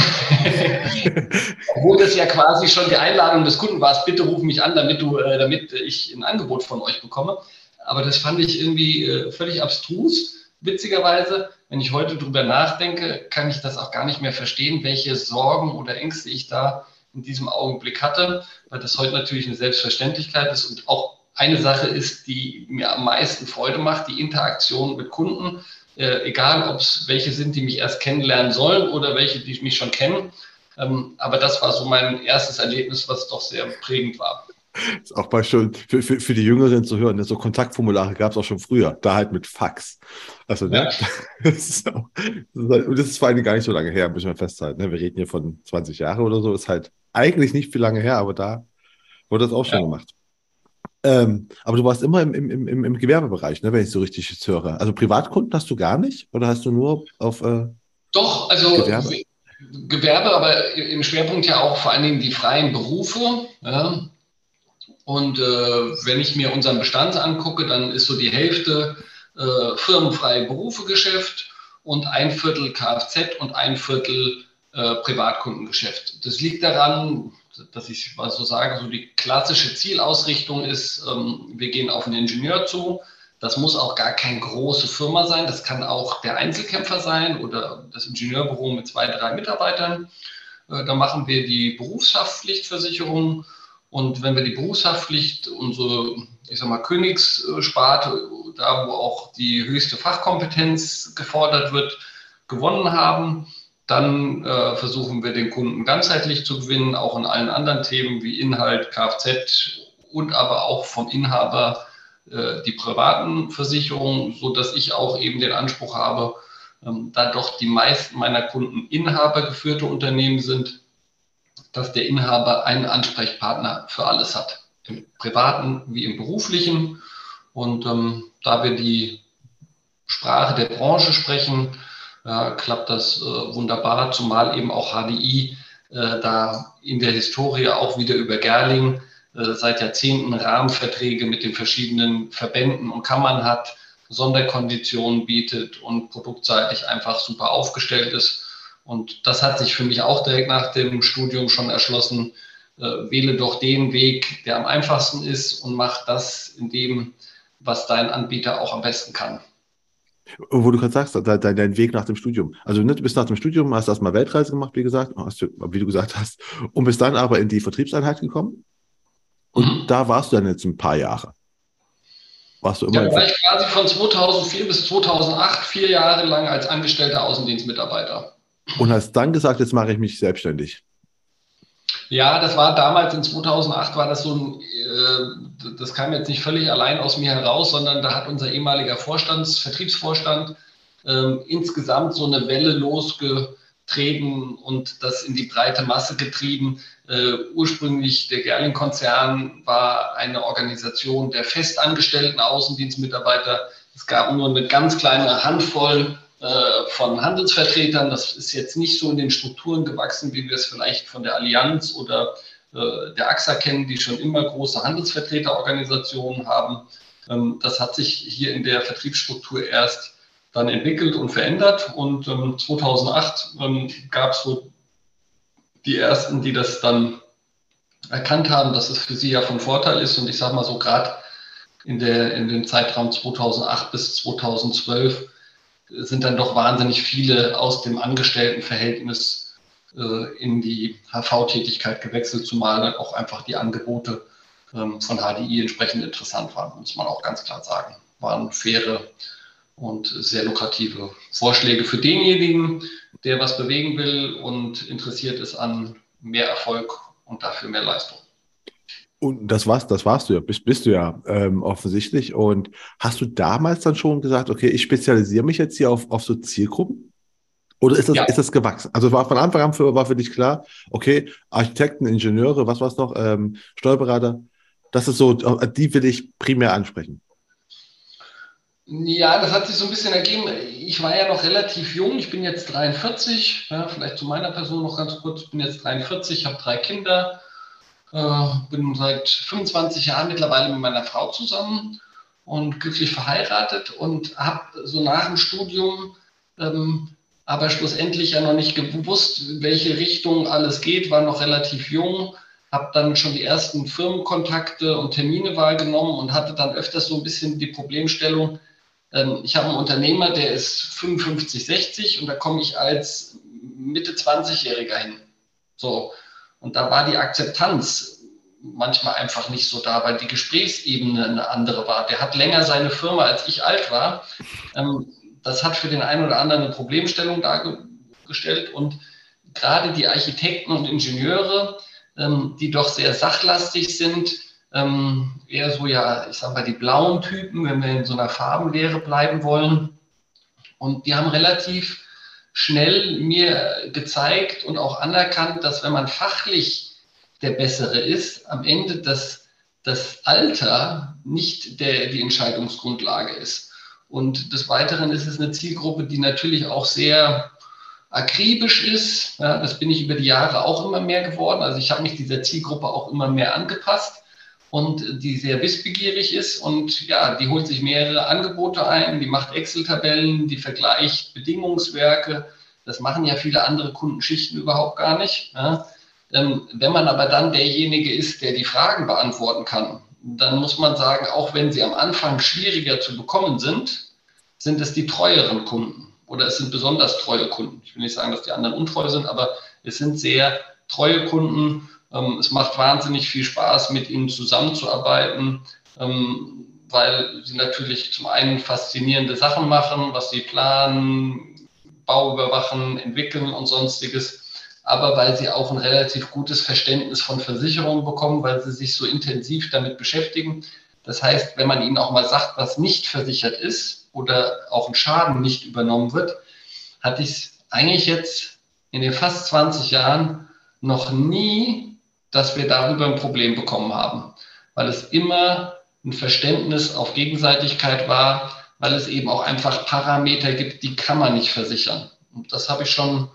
<laughs> Obwohl das ja quasi schon die Einladung des Kunden war, bitte ruf mich an, damit, du, äh, damit ich ein Angebot von euch bekomme. Aber das fand ich irgendwie äh, völlig abstrus. Witzigerweise, wenn ich heute drüber nachdenke, kann ich das auch gar nicht mehr verstehen, welche Sorgen oder Ängste ich da in diesem Augenblick hatte, weil das heute natürlich eine Selbstverständlichkeit ist und auch eine Sache ist, die mir am meisten Freude macht, die Interaktion mit Kunden äh, egal ob es welche sind, die mich erst kennenlernen sollen oder welche, die mich schon kennen. Ähm, aber das war so mein erstes Erlebnis, was doch sehr prägend war. Ist auch mal schön für, für, für die Jüngeren zu hören. So Kontaktformulare gab es auch schon früher, da halt mit Fax. Also, ne? Ja. <laughs> Das, ist auch, das, ist halt, das ist vor allem gar nicht so lange her, müssen wir festhalten. Ne? Wir reden hier von 20 Jahren oder so, ist halt eigentlich nicht viel lange her, aber da wurde das auch schon ja. gemacht. Ähm, aber du warst immer im, im, im, im Gewerbebereich, ne, wenn ich so richtig jetzt höre. Also Privatkunden hast du gar nicht oder hast du nur auf äh, Doch, also Gewerbe? Gewerbe, aber im Schwerpunkt ja auch vor allen Dingen die freien Berufe. Ja. Und äh, wenn ich mir unseren Bestand angucke, dann ist so die Hälfte äh, firmenfreie Berufe Geschäft und ein Viertel Kfz und ein Viertel äh, Privatkundengeschäft. Das liegt daran, dass ich mal so sage, so die klassische Zielausrichtung ist, ähm, wir gehen auf einen Ingenieur zu. Das muss auch gar keine große Firma sein. Das kann auch der Einzelkämpfer sein oder das Ingenieurbüro mit zwei, drei Mitarbeitern. Äh, da machen wir die Berufshaftpflichtversicherung. Und wenn wir die Berufshaftpflicht, unsere, ich sag mal, Königssparte, da wo auch die höchste Fachkompetenz gefordert wird, gewonnen haben, dann äh, versuchen wir den Kunden ganzheitlich zu gewinnen, auch in allen anderen Themen wie Inhalt, Kfz und aber auch vom Inhaber äh, die privaten Versicherungen, so dass ich auch eben den Anspruch habe, ähm, da doch die meisten meiner Kunden inhabergeführte Unternehmen sind, dass der Inhaber einen Ansprechpartner für alles hat, im privaten wie im beruflichen. Und ähm, da wir die Sprache der Branche sprechen, ja, klappt das äh, wunderbar, zumal eben auch HDI äh, da in der Historie auch wieder über Gerling äh, seit Jahrzehnten Rahmenverträge mit den verschiedenen Verbänden und Kammern hat, Sonderkonditionen bietet und produktseitig einfach super aufgestellt ist. Und das hat sich für mich auch direkt nach dem Studium schon erschlossen. Äh, wähle doch den Weg, der am einfachsten ist und mach das in dem, was dein Anbieter auch am besten kann. Wo du gerade sagst, dein, dein Weg nach dem Studium. Also ne, du bist nach dem Studium, hast erstmal Weltreise gemacht, wie gesagt, hast du, wie du gesagt hast, und bist dann aber in die Vertriebseinheit gekommen. Und mhm. da warst du dann jetzt ein paar Jahre. Warst du immer ja, war ich quasi von 2004 bis 2008 vier Jahre lang als angestellter Außendienstmitarbeiter. Und hast dann gesagt, jetzt mache ich mich selbstständig. Ja, das war damals in 2008 war das so ein, äh, das kam jetzt nicht völlig allein aus mir heraus, sondern da hat unser ehemaliger Vorstands, Vertriebsvorstand äh, insgesamt so eine Welle losgetreten und das in die breite Masse getrieben, äh, ursprünglich der Gerling-Konzern war eine Organisation der festangestellten Außendienstmitarbeiter. Es gab nur eine ganz kleine Handvoll von Handelsvertretern. Das ist jetzt nicht so in den Strukturen gewachsen, wie wir es vielleicht von der Allianz oder äh, der AXA kennen, die schon immer große Handelsvertreterorganisationen haben. Ähm, das hat sich hier in der Vertriebsstruktur erst dann entwickelt und verändert. Und 2008 ähm, gab es so die ersten, die das dann erkannt haben, dass es für sie ja von Vorteil ist. Und ich sage mal so, gerade in, in dem Zeitraum 2008 bis 2012 sind dann doch wahnsinnig viele aus dem Angestelltenverhältnis äh, in die HV-Tätigkeit gewechselt, zumal dann auch einfach die Angebote ähm, von HDI entsprechend interessant waren, muss man auch ganz klar sagen. Waren faire und sehr lukrative Vorschläge für denjenigen, der was bewegen will und interessiert ist an mehr Erfolg und dafür mehr Leistung. Und das war's, das warst du ja, bist, bist du ja ähm, offensichtlich. Und hast du damals dann schon gesagt, okay, ich spezialisiere mich jetzt hier auf, auf so Zielgruppen? Oder ist das, ja. ist das gewachsen? Also war von Anfang an für, war für dich klar, okay, Architekten, Ingenieure, was war es noch, ähm, Steuerberater, das ist so, die will ich primär ansprechen. Ja, das hat sich so ein bisschen ergeben. Ich war ja noch relativ jung. Ich bin jetzt 43. Ja, vielleicht zu meiner Person noch ganz kurz. Ich bin jetzt 43, habe drei Kinder, äh, bin seit 25 Jahren mittlerweile mit meiner Frau zusammen und glücklich verheiratet und habe so nach dem Studium ähm, aber schlussendlich ja noch nicht gewusst, welche Richtung alles geht, war noch relativ jung, habe dann schon die ersten Firmenkontakte und Termine wahrgenommen und hatte dann öfters so ein bisschen die Problemstellung, ähm, ich habe einen Unternehmer, der ist 55, 60 und da komme ich als Mitte 20-Jähriger hin. So. Und da war die Akzeptanz manchmal einfach nicht so da, weil die Gesprächsebene eine andere war. Der hat länger seine Firma, als ich alt war. Ähm, das hat für den einen oder anderen eine Problemstellung dargestellt und gerade die Architekten und Ingenieure, ähm, die doch sehr sachlastig sind, ähm, eher so, ja, ich sag mal, die blauen Typen, wenn wir in so einer Farbenlehre bleiben wollen. Und die haben relativ schnell mir gezeigt und auch anerkannt, dass wenn man fachlich der Bessere ist, am Ende das, das Alter nicht der, die Entscheidungsgrundlage ist. Und des Weiteren ist es eine Zielgruppe, die natürlich auch sehr akribisch ist. Ja, das bin ich über die Jahre auch immer mehr geworden. Also ich habe mich dieser Zielgruppe auch immer mehr angepasst und die sehr wissbegierig ist und ja, die holt sich mehrere Angebote ein, die macht Excel-Tabellen, die vergleicht Bedingungswerke. Das machen ja viele andere Kundenschichten überhaupt gar nicht. Ja. Ähm, wenn man aber dann derjenige ist, der die Fragen beantworten kann, dann muss man sagen, auch wenn sie am Anfang schwieriger zu bekommen sind, sind es die treueren Kunden oder es sind besonders treue Kunden. Ich will nicht sagen, dass die anderen untreu sind, aber es sind sehr treue Kunden es macht wahnsinnig viel Spaß, mit ihnen zusammenzuarbeiten, ähm, weil sie natürlich zum einen faszinierende Sachen machen, was sie planen, Bau überwachen, entwickeln und sonstiges, aber weil sie auch ein relativ gutes Verständnis von Versicherungen bekommen, weil sie sich so intensiv damit beschäftigen. Das heißt, wenn man ihnen auch mal sagt, was nicht versichert ist oder auch ein Schaden nicht übernommen wird, hatte ich es eigentlich jetzt in den fast 20 Jahren noch nie dass wir darüber ein Problem bekommen haben, weil es immer ein Verständnis auf Gegenseitigkeit war, weil es eben auch einfach Parameter gibt, die kann man nicht versichern. Und das habe ich schon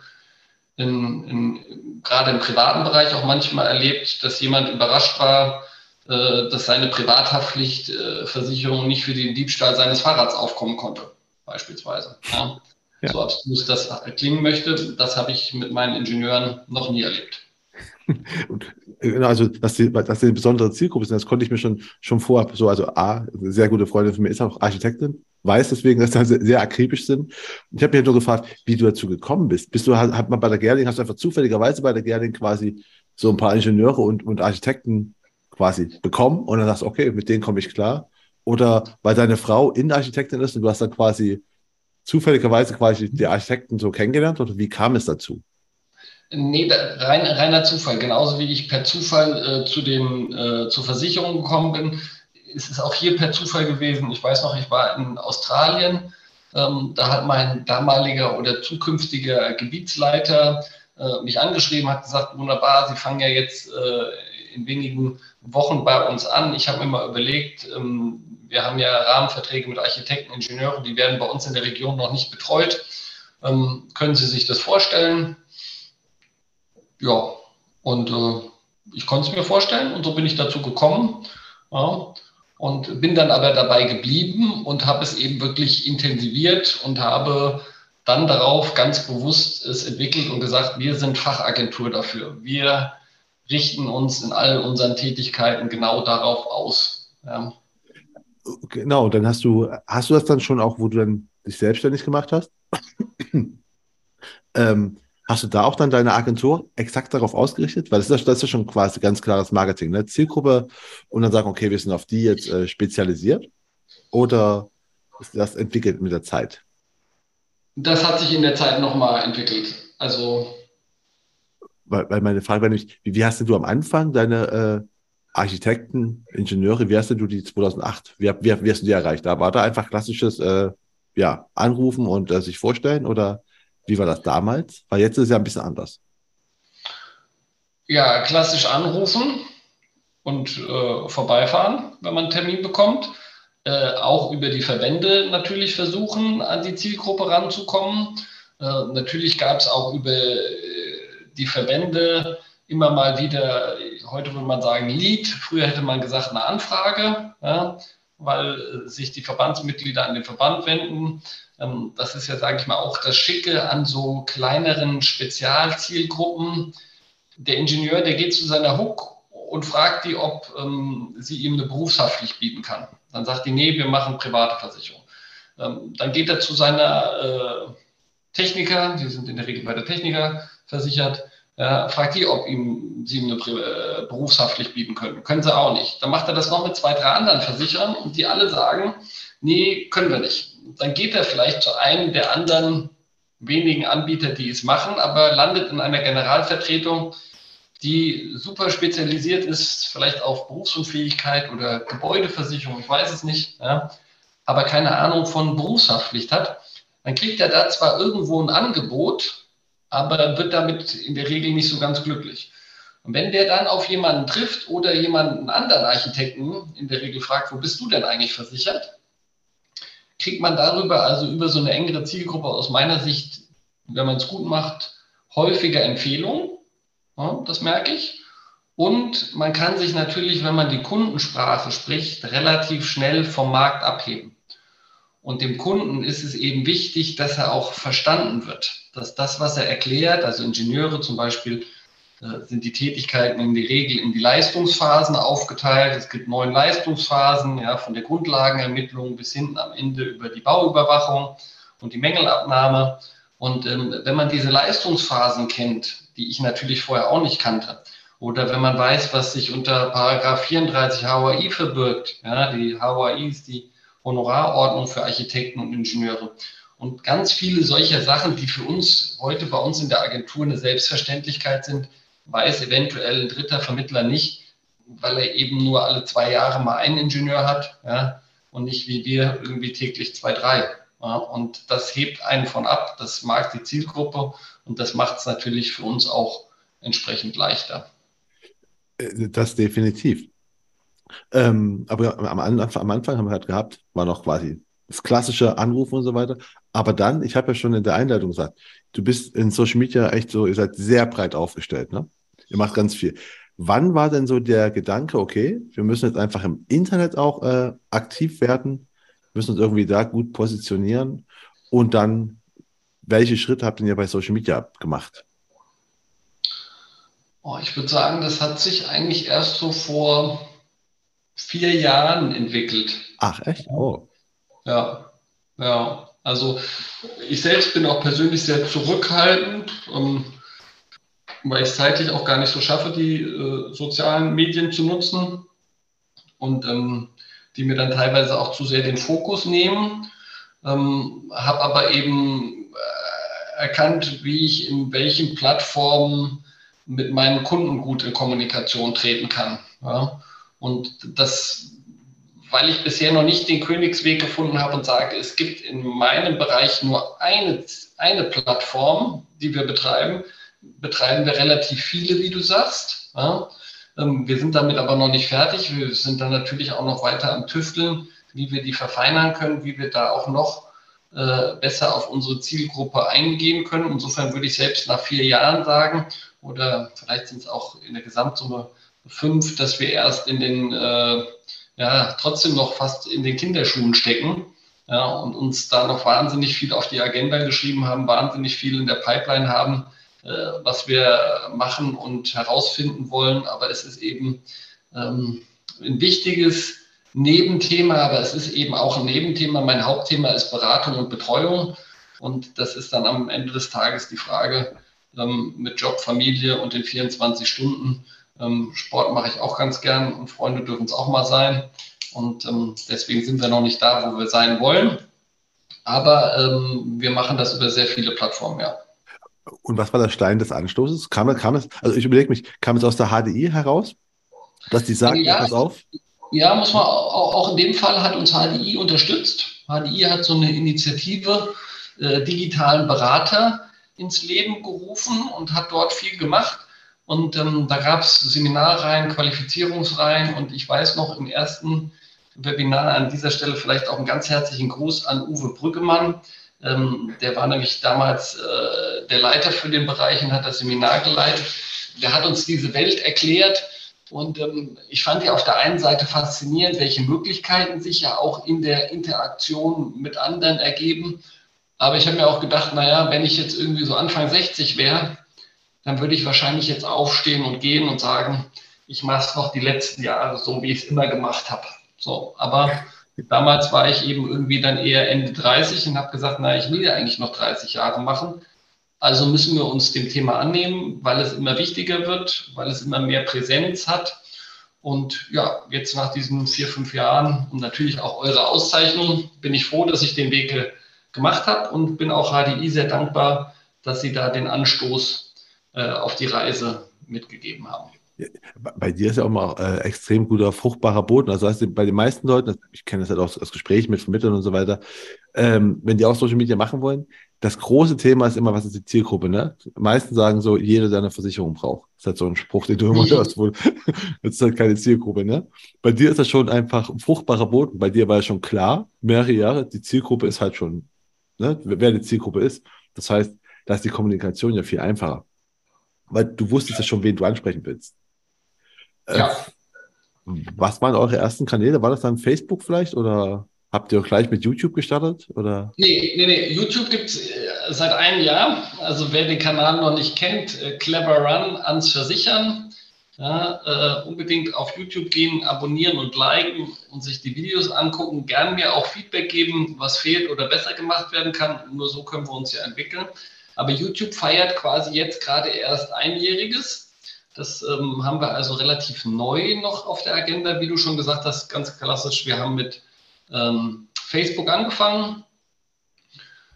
in, in, gerade im privaten Bereich auch manchmal erlebt, dass jemand überrascht war, äh, dass seine Privathaftpflichtversicherung äh, nicht für den Diebstahl seines Fahrrads aufkommen konnte, beispielsweise. Ja. Ja. So abstrus das klingen möchte, das habe ich mit meinen Ingenieuren noch nie erlebt. Genau, also, dass die, dass die eine besondere Zielgruppe sind, das konnte ich mir schon, schon vorab so, also A, sehr gute Freundin von mir ist auch Architektin, weiß deswegen, dass sie sehr akribisch sind. Ich habe mich nur gefragt, wie du dazu gekommen bist. Bist du, hat man bei der Gerling, hast du einfach zufälligerweise bei der Gerling quasi so ein paar Ingenieure und, und Architekten quasi bekommen und dann sagst okay, mit denen komme ich klar. Oder weil deine Frau in Architektin ist und du hast dann quasi zufälligerweise quasi die Architekten so kennengelernt oder wie kam es dazu? Nee, rein, reiner Zufall. Genauso wie ich per Zufall äh, zu den, äh, zur Versicherung gekommen bin, ist es auch hier per Zufall gewesen. Ich weiß noch, ich war in Australien. Ähm, da hat mein damaliger oder zukünftiger Gebietsleiter äh, mich angeschrieben, hat gesagt, wunderbar, Sie fangen ja jetzt äh, in wenigen Wochen bei uns an. Ich habe mir mal überlegt, ähm, wir haben ja Rahmenverträge mit Architekten, Ingenieuren, die werden bei uns in der Region noch nicht betreut. Ähm, können Sie sich das vorstellen? Ja, und äh, ich konnte es mir vorstellen und so bin ich dazu gekommen. Ja, und bin dann aber dabei geblieben und habe es eben wirklich intensiviert und habe dann darauf ganz bewusst es entwickelt und gesagt, wir sind Fachagentur dafür. Wir richten uns in all unseren Tätigkeiten genau darauf aus. Ja. Genau, dann hast du, hast du das dann schon auch, wo du dann dich selbstständig gemacht hast? <clears throat> ähm, Hast du da auch dann deine Agentur exakt darauf ausgerichtet? Weil das ist, das ist ja schon quasi ganz klares Marketing, ne? Zielgruppe und dann sagen, okay, wir sind auf die jetzt äh, spezialisiert. Oder ist das entwickelt mit der Zeit? Das hat sich in der Zeit nochmal entwickelt. Also. Weil, weil meine Frage war nämlich, wie, wie hast du am Anfang deine äh, Architekten, Ingenieure, wie hast du die 2008, wie, wie, wie hast du die erreicht? Da war da einfach klassisches äh, ja, Anrufen und äh, sich vorstellen oder wie war das damals? Weil jetzt ist es ja ein bisschen anders. Ja, klassisch anrufen und äh, vorbeifahren, wenn man einen Termin bekommt. Äh, auch über die Verbände natürlich versuchen, an die Zielgruppe ranzukommen. Äh, natürlich gab es auch über äh, die Verbände immer mal wieder, heute würde man sagen, Lead, früher hätte man gesagt eine Anfrage, ja, weil sich die Verbandsmitglieder an den Verband wenden. Ähm, das ist ja, sage ich mal, auch das Schicke an so kleineren Spezialzielgruppen. Der Ingenieur, der geht zu seiner Hook und fragt die, ob ähm, sie ihm eine Berufshaftpflicht bieten kann. Dann sagt die, nee, wir machen private Versicherung. Ähm, dann geht er zu seiner äh, Techniker, die sind in der Regel bei der Techniker versichert, äh, fragt die, ob ihm, sie ihm eine äh, Berufshaftpflicht bieten können. Können sie auch nicht. Dann macht er das noch mit zwei, drei anderen Versicherern und die alle sagen, nee, können wir nicht dann geht er vielleicht zu einem der anderen wenigen Anbieter, die es machen, aber landet in einer Generalvertretung, die super spezialisiert ist, vielleicht auf Berufsunfähigkeit oder Gebäudeversicherung, ich weiß es nicht, ja, aber keine Ahnung von Berufshaftpflicht hat, dann kriegt er da zwar irgendwo ein Angebot, aber wird damit in der Regel nicht so ganz glücklich. Und wenn der dann auf jemanden trifft oder jemanden anderen Architekten in der Regel fragt, wo bist du denn eigentlich versichert? Kriegt man darüber, also über so eine engere Zielgruppe aus meiner Sicht, wenn man es gut macht, häufiger Empfehlungen. Ja, das merke ich. Und man kann sich natürlich, wenn man die Kundensprache spricht, relativ schnell vom Markt abheben. Und dem Kunden ist es eben wichtig, dass er auch verstanden wird, dass das, was er erklärt, also Ingenieure zum Beispiel, sind die Tätigkeiten in der Regel in die Leistungsphasen aufgeteilt. Es gibt neun Leistungsphasen, ja, von der Grundlagenermittlung bis hinten am Ende über die Bauüberwachung und die Mängelabnahme. Und ähm, wenn man diese Leistungsphasen kennt, die ich natürlich vorher auch nicht kannte, oder wenn man weiß, was sich unter Paragraph 34 HOI verbirgt, ja, die HOI ist die Honorarordnung für Architekten und Ingenieure. Und ganz viele solcher Sachen, die für uns heute bei uns in der Agentur eine Selbstverständlichkeit sind, weiß eventuell ein dritter Vermittler nicht, weil er eben nur alle zwei Jahre mal einen Ingenieur hat ja, und nicht wie wir irgendwie täglich zwei, drei. Ja, und das hebt einen von ab, das mag die Zielgruppe und das macht es natürlich für uns auch entsprechend leichter. Äh, das definitiv. Ähm, aber am Anfang, am Anfang haben wir halt gehabt, war noch quasi das klassische Anrufen und so weiter. Aber dann, ich habe ja schon in der Einleitung gesagt, du bist in Social Media echt so, ihr seid sehr breit aufgestellt, ne? Ihr macht ganz viel. Wann war denn so der Gedanke, okay, wir müssen jetzt einfach im Internet auch äh, aktiv werden, müssen uns irgendwie da gut positionieren und dann, welche Schritte habt ihr bei Social Media gemacht? Oh, ich würde sagen, das hat sich eigentlich erst so vor vier Jahren entwickelt. Ach, echt? Oh. Ja, ja. Also ich selbst bin auch persönlich sehr zurückhaltend, ähm, weil ich es zeitlich auch gar nicht so schaffe, die äh, sozialen Medien zu nutzen und ähm, die mir dann teilweise auch zu sehr den Fokus nehmen. Ähm, habe aber eben äh, erkannt, wie ich in welchen Plattformen mit meinen Kunden gut in Kommunikation treten kann. Ja? Und das, weil ich bisher noch nicht den Königsweg gefunden habe und sage, es gibt in meinem Bereich nur eine, eine Plattform, die wir betreiben, betreiben wir relativ viele, wie du sagst. Ja? Ähm, wir sind damit aber noch nicht fertig. Wir sind dann natürlich auch noch weiter am Tüfteln, wie wir die verfeinern können, wie wir da auch noch äh, besser auf unsere Zielgruppe eingehen können. Insofern würde ich selbst nach vier Jahren sagen, oder vielleicht sind es auch in der Gesamtsumme fünf, dass wir erst in den, äh, ja, trotzdem noch fast in den Kinderschuhen stecken ja, und uns da noch wahnsinnig viel auf die Agenda geschrieben haben, wahnsinnig viel in der Pipeline haben, was wir machen und herausfinden wollen. Aber es ist eben ähm, ein wichtiges Nebenthema, aber es ist eben auch ein Nebenthema. Mein Hauptthema ist Beratung und Betreuung. Und das ist dann am Ende des Tages die Frage ähm, mit Job, Familie und den 24 Stunden. Ähm, Sport mache ich auch ganz gern und Freunde dürfen es auch mal sein. Und deswegen sind wir noch nicht da, wo wir sein wollen. Aber wir machen das über sehr viele Plattformen, ja. Und was war der Stein des Anstoßes? Kam, kam es, also ich überlege mich, kam es aus der HDI heraus, dass die sagen, ja, pass auf? Ja, muss man auch, auch in dem Fall hat uns HDI unterstützt. HDI hat so eine Initiative, äh, digitalen Berater ins Leben gerufen und hat dort viel gemacht. Und ähm, da gab es Seminarreihen, Qualifizierungsreihen und ich weiß noch im ersten Webinar an dieser Stelle vielleicht auch einen ganz herzlichen Gruß an Uwe Brüggemann. Ähm, der war nämlich damals äh, der Leiter für den Bereich und hat das Seminar geleitet. Der hat uns diese Welt erklärt und ähm, ich fand ja auf der einen Seite faszinierend, welche Möglichkeiten sich ja auch in der Interaktion mit anderen ergeben. Aber ich habe mir auch gedacht, naja, wenn ich jetzt irgendwie so Anfang 60 wäre, dann würde ich wahrscheinlich jetzt aufstehen und gehen und sagen, ich mache es noch die letzten Jahre so, wie ich es immer gemacht habe. So, aber damals war ich eben irgendwie dann eher Ende 30 und habe gesagt, naja, ich will ja eigentlich noch 30 Jahre machen. Also müssen wir uns dem Thema annehmen, weil es immer wichtiger wird, weil es immer mehr Präsenz hat. Und ja, jetzt nach diesen vier, fünf Jahren und natürlich auch eure Auszeichnung bin ich froh, dass ich den Weg gemacht habe und bin auch HDI sehr dankbar, dass sie da den Anstoß äh, auf die Reise mitgegeben haben. Bei dir ist ja auch mal äh, extrem guter, fruchtbarer Boden. Also heißt, bei den meisten Leuten, ich kenne das halt auch aus Gesprächen mit Vermittlern und so weiter, ähm, wenn die auch Social Media machen wollen, das große Thema ist immer, was ist die Zielgruppe, ne? Die meisten sagen so, jeder, der eine Versicherung braucht. Das ist halt so ein Spruch, den du immer mhm. hörst, wohl. <laughs> Das ist halt keine Zielgruppe, ne? Bei dir ist das schon einfach ein fruchtbarer Boden. Bei dir war ja schon klar, mehrere Jahre, die Zielgruppe ist halt schon, ne? Wer die Zielgruppe ist. Das heißt, da ist die Kommunikation ja viel einfacher. Weil du wusstest ja schon, wen du ansprechen willst. Äh, ja. Was waren eure ersten Kanäle? War das dann Facebook vielleicht oder habt ihr auch gleich mit YouTube gestartet? Oder? Nee, nee, nee. YouTube gibt es äh, seit einem Jahr. Also wer den Kanal noch nicht kennt, äh, Clever Run ans Versichern. Ja, äh, unbedingt auf YouTube gehen, abonnieren und liken und sich die Videos angucken. Gern mir auch Feedback geben, was fehlt oder besser gemacht werden kann. Nur so können wir uns ja entwickeln. Aber YouTube feiert quasi jetzt gerade erst einjähriges. Das ähm, haben wir also relativ neu noch auf der Agenda, wie du schon gesagt hast, ganz klassisch. Wir haben mit ähm, Facebook angefangen,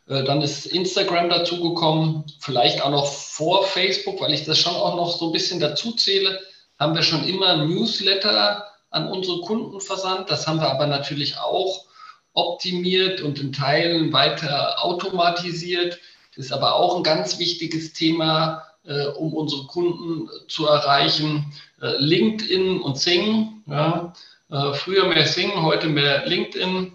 äh, dann ist Instagram dazugekommen, vielleicht auch noch vor Facebook, weil ich das schon auch noch so ein bisschen dazu zähle, haben wir schon immer Newsletter an unsere Kunden versandt. Das haben wir aber natürlich auch optimiert und in Teilen weiter automatisiert. Das ist aber auch ein ganz wichtiges Thema äh, um unsere Kunden zu erreichen. Äh, LinkedIn und Sing. Ja. Äh, früher mehr Sing, heute mehr LinkedIn.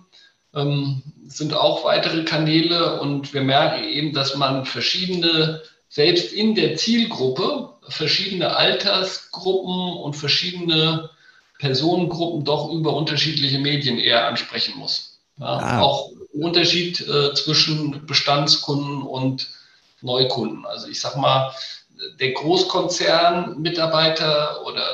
Ähm, sind auch weitere Kanäle und wir merken eben, dass man verschiedene, selbst in der Zielgruppe, verschiedene Altersgruppen und verschiedene Personengruppen doch über unterschiedliche Medien eher ansprechen muss. Ja, ah. Auch Unterschied äh, zwischen Bestandskunden und Neukunden. Also ich sag mal, der Großkonzern-Mitarbeiter oder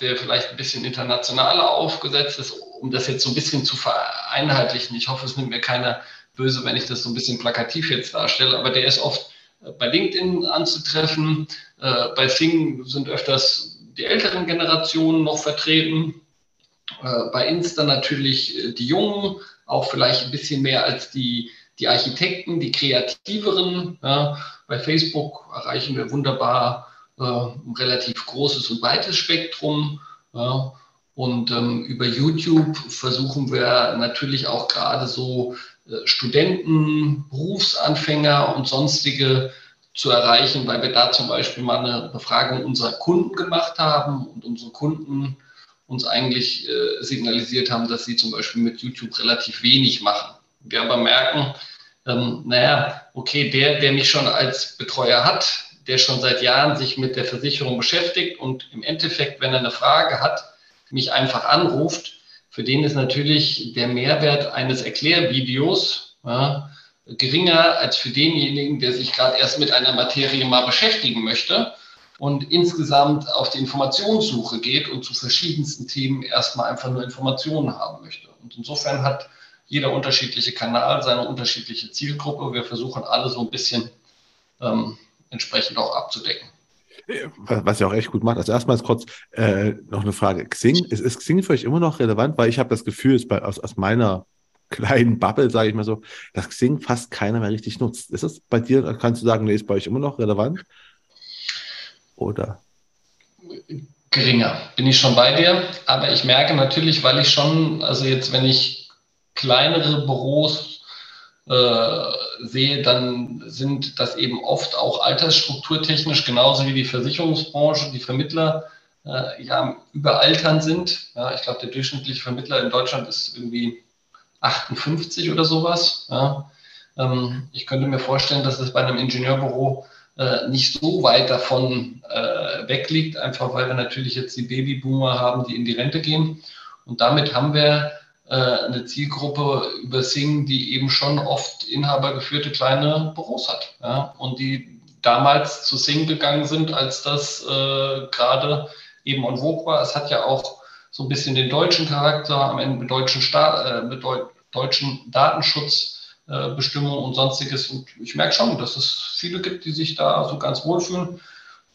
der vielleicht ein bisschen internationaler aufgesetzt ist, um das jetzt so ein bisschen zu vereinheitlichen. Ich hoffe, es nimmt mir keiner böse, wenn ich das so ein bisschen plakativ jetzt darstelle, aber der ist oft bei LinkedIn anzutreffen. Äh, bei Sing sind öfters die älteren Generationen noch vertreten. Äh, bei Insta natürlich äh, die Jungen, auch vielleicht ein bisschen mehr als die, die Architekten, die Kreativeren. Ja. Bei Facebook erreichen wir wunderbar äh, ein relativ großes und weites Spektrum. Ja. Und ähm, über YouTube versuchen wir natürlich auch gerade so äh, Studenten, Berufsanfänger und sonstige zu erreichen, weil wir da zum Beispiel mal eine Befragung unserer Kunden gemacht haben und unsere Kunden uns eigentlich äh, signalisiert haben, dass sie zum Beispiel mit YouTube relativ wenig machen. Wir aber merken, ähm, naja, okay, der, der mich schon als Betreuer hat, der schon seit Jahren sich mit der Versicherung beschäftigt und im Endeffekt, wenn er eine Frage hat, mich einfach anruft, für den ist natürlich der Mehrwert eines Erklärvideos ja, geringer als für denjenigen, der sich gerade erst mit einer Materie mal beschäftigen möchte und insgesamt auf die Informationssuche geht und zu verschiedensten Themen erstmal einfach nur Informationen haben möchte. Und insofern hat jeder unterschiedliche Kanal seine unterschiedliche Zielgruppe. Wir versuchen alle so ein bisschen ähm, entsprechend auch abzudecken. Was ihr auch echt gut macht. Also erstmals kurz äh, noch eine Frage. Xing, ist, ist Xing für euch immer noch relevant? Weil ich habe das Gefühl, bei, aus, aus meiner <laughs> kleinen Bubble, sage ich mal so, dass Xing fast keiner mehr richtig nutzt. Ist das bei dir, kannst du sagen, nee, ist bei euch immer noch relevant? Oder? Geringer, bin ich schon bei dir. Aber ich merke natürlich, weil ich schon, also jetzt, wenn ich kleinere Büros äh, sehe, dann sind das eben oft auch altersstrukturtechnisch genauso wie die Versicherungsbranche, die Vermittler äh, ja überaltern sind. Ja, ich glaube, der durchschnittliche Vermittler in Deutschland ist irgendwie 58 oder sowas. Ja. Ähm, ich könnte mir vorstellen, dass es bei einem Ingenieurbüro äh, nicht so weit davon äh, weg liegt, einfach weil wir natürlich jetzt die Babyboomer haben, die in die Rente gehen. Und damit haben wir eine Zielgruppe über Sing, die eben schon oft inhabergeführte kleine Büros hat. Ja? Und die damals zu Sing gegangen sind, als das äh, gerade eben en vogue war. Es hat ja auch so ein bisschen den deutschen Charakter, am Ende mit deutschen, Staat, äh, mit Deu deutschen Datenschutzbestimmungen und sonstiges. Und ich merke schon, dass es viele gibt, die sich da so ganz wohlfühlen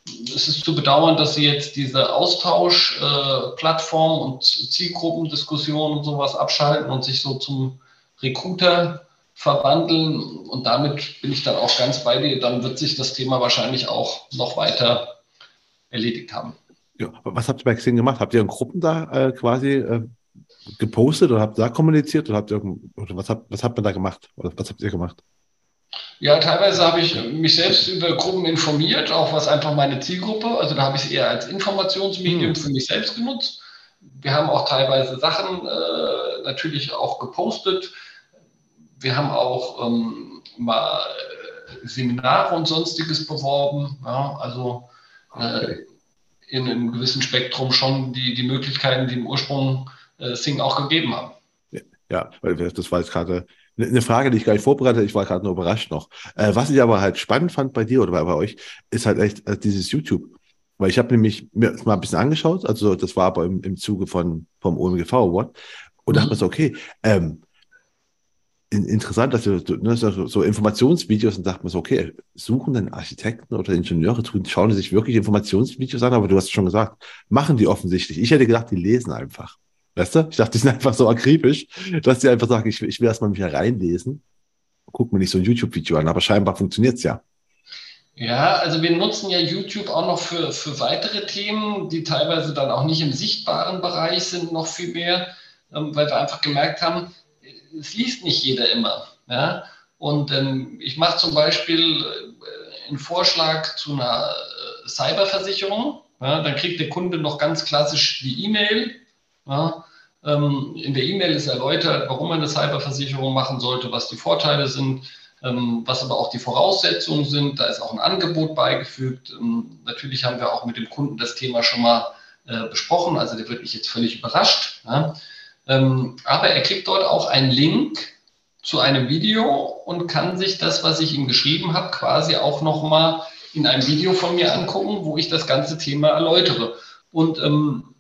es ist zu bedauern, dass sie jetzt diese Austauschplattform äh, und Zielgruppendiskussionen und sowas abschalten und sich so zum Recruiter verwandeln. Und damit bin ich dann auch ganz bei dir. Dann wird sich das Thema wahrscheinlich auch noch weiter erledigt haben. Ja, was habt ihr bei Xing gemacht? Habt ihr in Gruppen da äh, quasi äh, gepostet oder habt da kommuniziert oder, habt ihr, oder was, habt, was habt ihr da gemacht? Oder was habt ihr gemacht? Ja, teilweise habe ich mich selbst über Gruppen informiert, auch was einfach meine Zielgruppe, also da habe ich es eher als Informationsmedium hm. für mich selbst genutzt. Wir haben auch teilweise Sachen äh, natürlich auch gepostet. Wir haben auch ähm, mal Seminare und sonstiges beworben. Ja, also äh, in einem gewissen Spektrum schon die, die Möglichkeiten, die im Ursprung äh, Sing auch gegeben haben. Ja, weil das war jetzt gerade eine Frage, die ich gar nicht vorbereitet habe, ich war gerade nur überrascht noch. Äh, was ich aber halt spannend fand bei dir oder bei, bei euch, ist halt echt äh, dieses YouTube. Weil ich habe nämlich mir mal ein bisschen angeschaut, also das war aber im, im Zuge von, vom OMGV Award. Und da hat man so, okay, ähm, in, interessant, dass du, ne, so, so Informationsvideos und sagt man so, okay, suchen denn Architekten oder Ingenieure, tun, schauen sich wirklich Informationsvideos an, aber du hast schon gesagt, machen die offensichtlich. Ich hätte gedacht, die lesen einfach. Weißt du? Ich dachte, die sind einfach so akribisch, dass die einfach sagen, ich, ich will erstmal mich hereinlesen. Guck mir nicht so ein YouTube-Video an, aber scheinbar funktioniert es ja. Ja, also wir nutzen ja YouTube auch noch für, für weitere Themen, die teilweise dann auch nicht im sichtbaren Bereich sind, noch viel mehr, ähm, weil wir einfach gemerkt haben, es liest nicht jeder immer. Ja? Und ähm, ich mache zum Beispiel äh, einen Vorschlag zu einer äh, Cyberversicherung. Ja? Dann kriegt der Kunde noch ganz klassisch die E-Mail ja, ähm, in der E-Mail ist erläutert, warum man eine Cyberversicherung machen sollte, was die Vorteile sind, ähm, was aber auch die Voraussetzungen sind. Da ist auch ein Angebot beigefügt. Ähm, natürlich haben wir auch mit dem Kunden das Thema schon mal äh, besprochen, also der wird nicht jetzt völlig überrascht. Ja. Ähm, aber er kriegt dort auch einen Link zu einem Video und kann sich das, was ich ihm geschrieben habe, quasi auch nochmal in einem Video von mir angucken, wo ich das ganze Thema erläutere. Und ähm,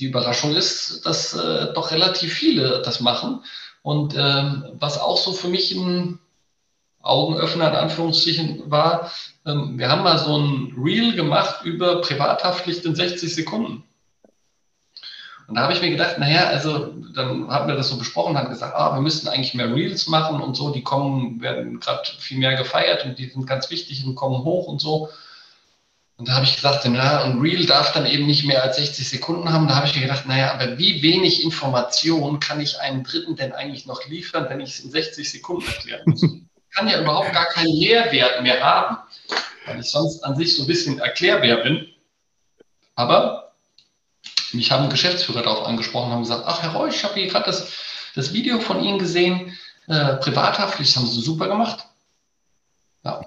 die Überraschung ist, dass äh, doch relativ viele das machen. Und ähm, was auch so für mich ein Augenöffner in Anführungsstrichen war, ähm, wir haben mal so ein Reel gemacht über Privathaftpflicht in 60 Sekunden. Und da habe ich mir gedacht, naja, also dann haben wir das so besprochen, haben gesagt, ah, wir müssten eigentlich mehr Reels machen und so, die kommen, werden gerade viel mehr gefeiert und die sind ganz wichtig und kommen hoch und so. Und da habe ich gesagt, na, ein Reel darf dann eben nicht mehr als 60 Sekunden haben. Da habe ich mir gedacht, naja, aber wie wenig Information kann ich einem Dritten denn eigentlich noch liefern, wenn ich es in 60 Sekunden erklären muss? Ich kann ja überhaupt gar keinen Lehrwert mehr haben, weil ich sonst an sich so ein bisschen Erklärbär bin. Aber mich haben Geschäftsführer darauf angesprochen, haben gesagt, ach Herr Reusch, ich habe hier gerade das, das Video von Ihnen gesehen, äh, Privathaftpflicht haben Sie super gemacht. Ja.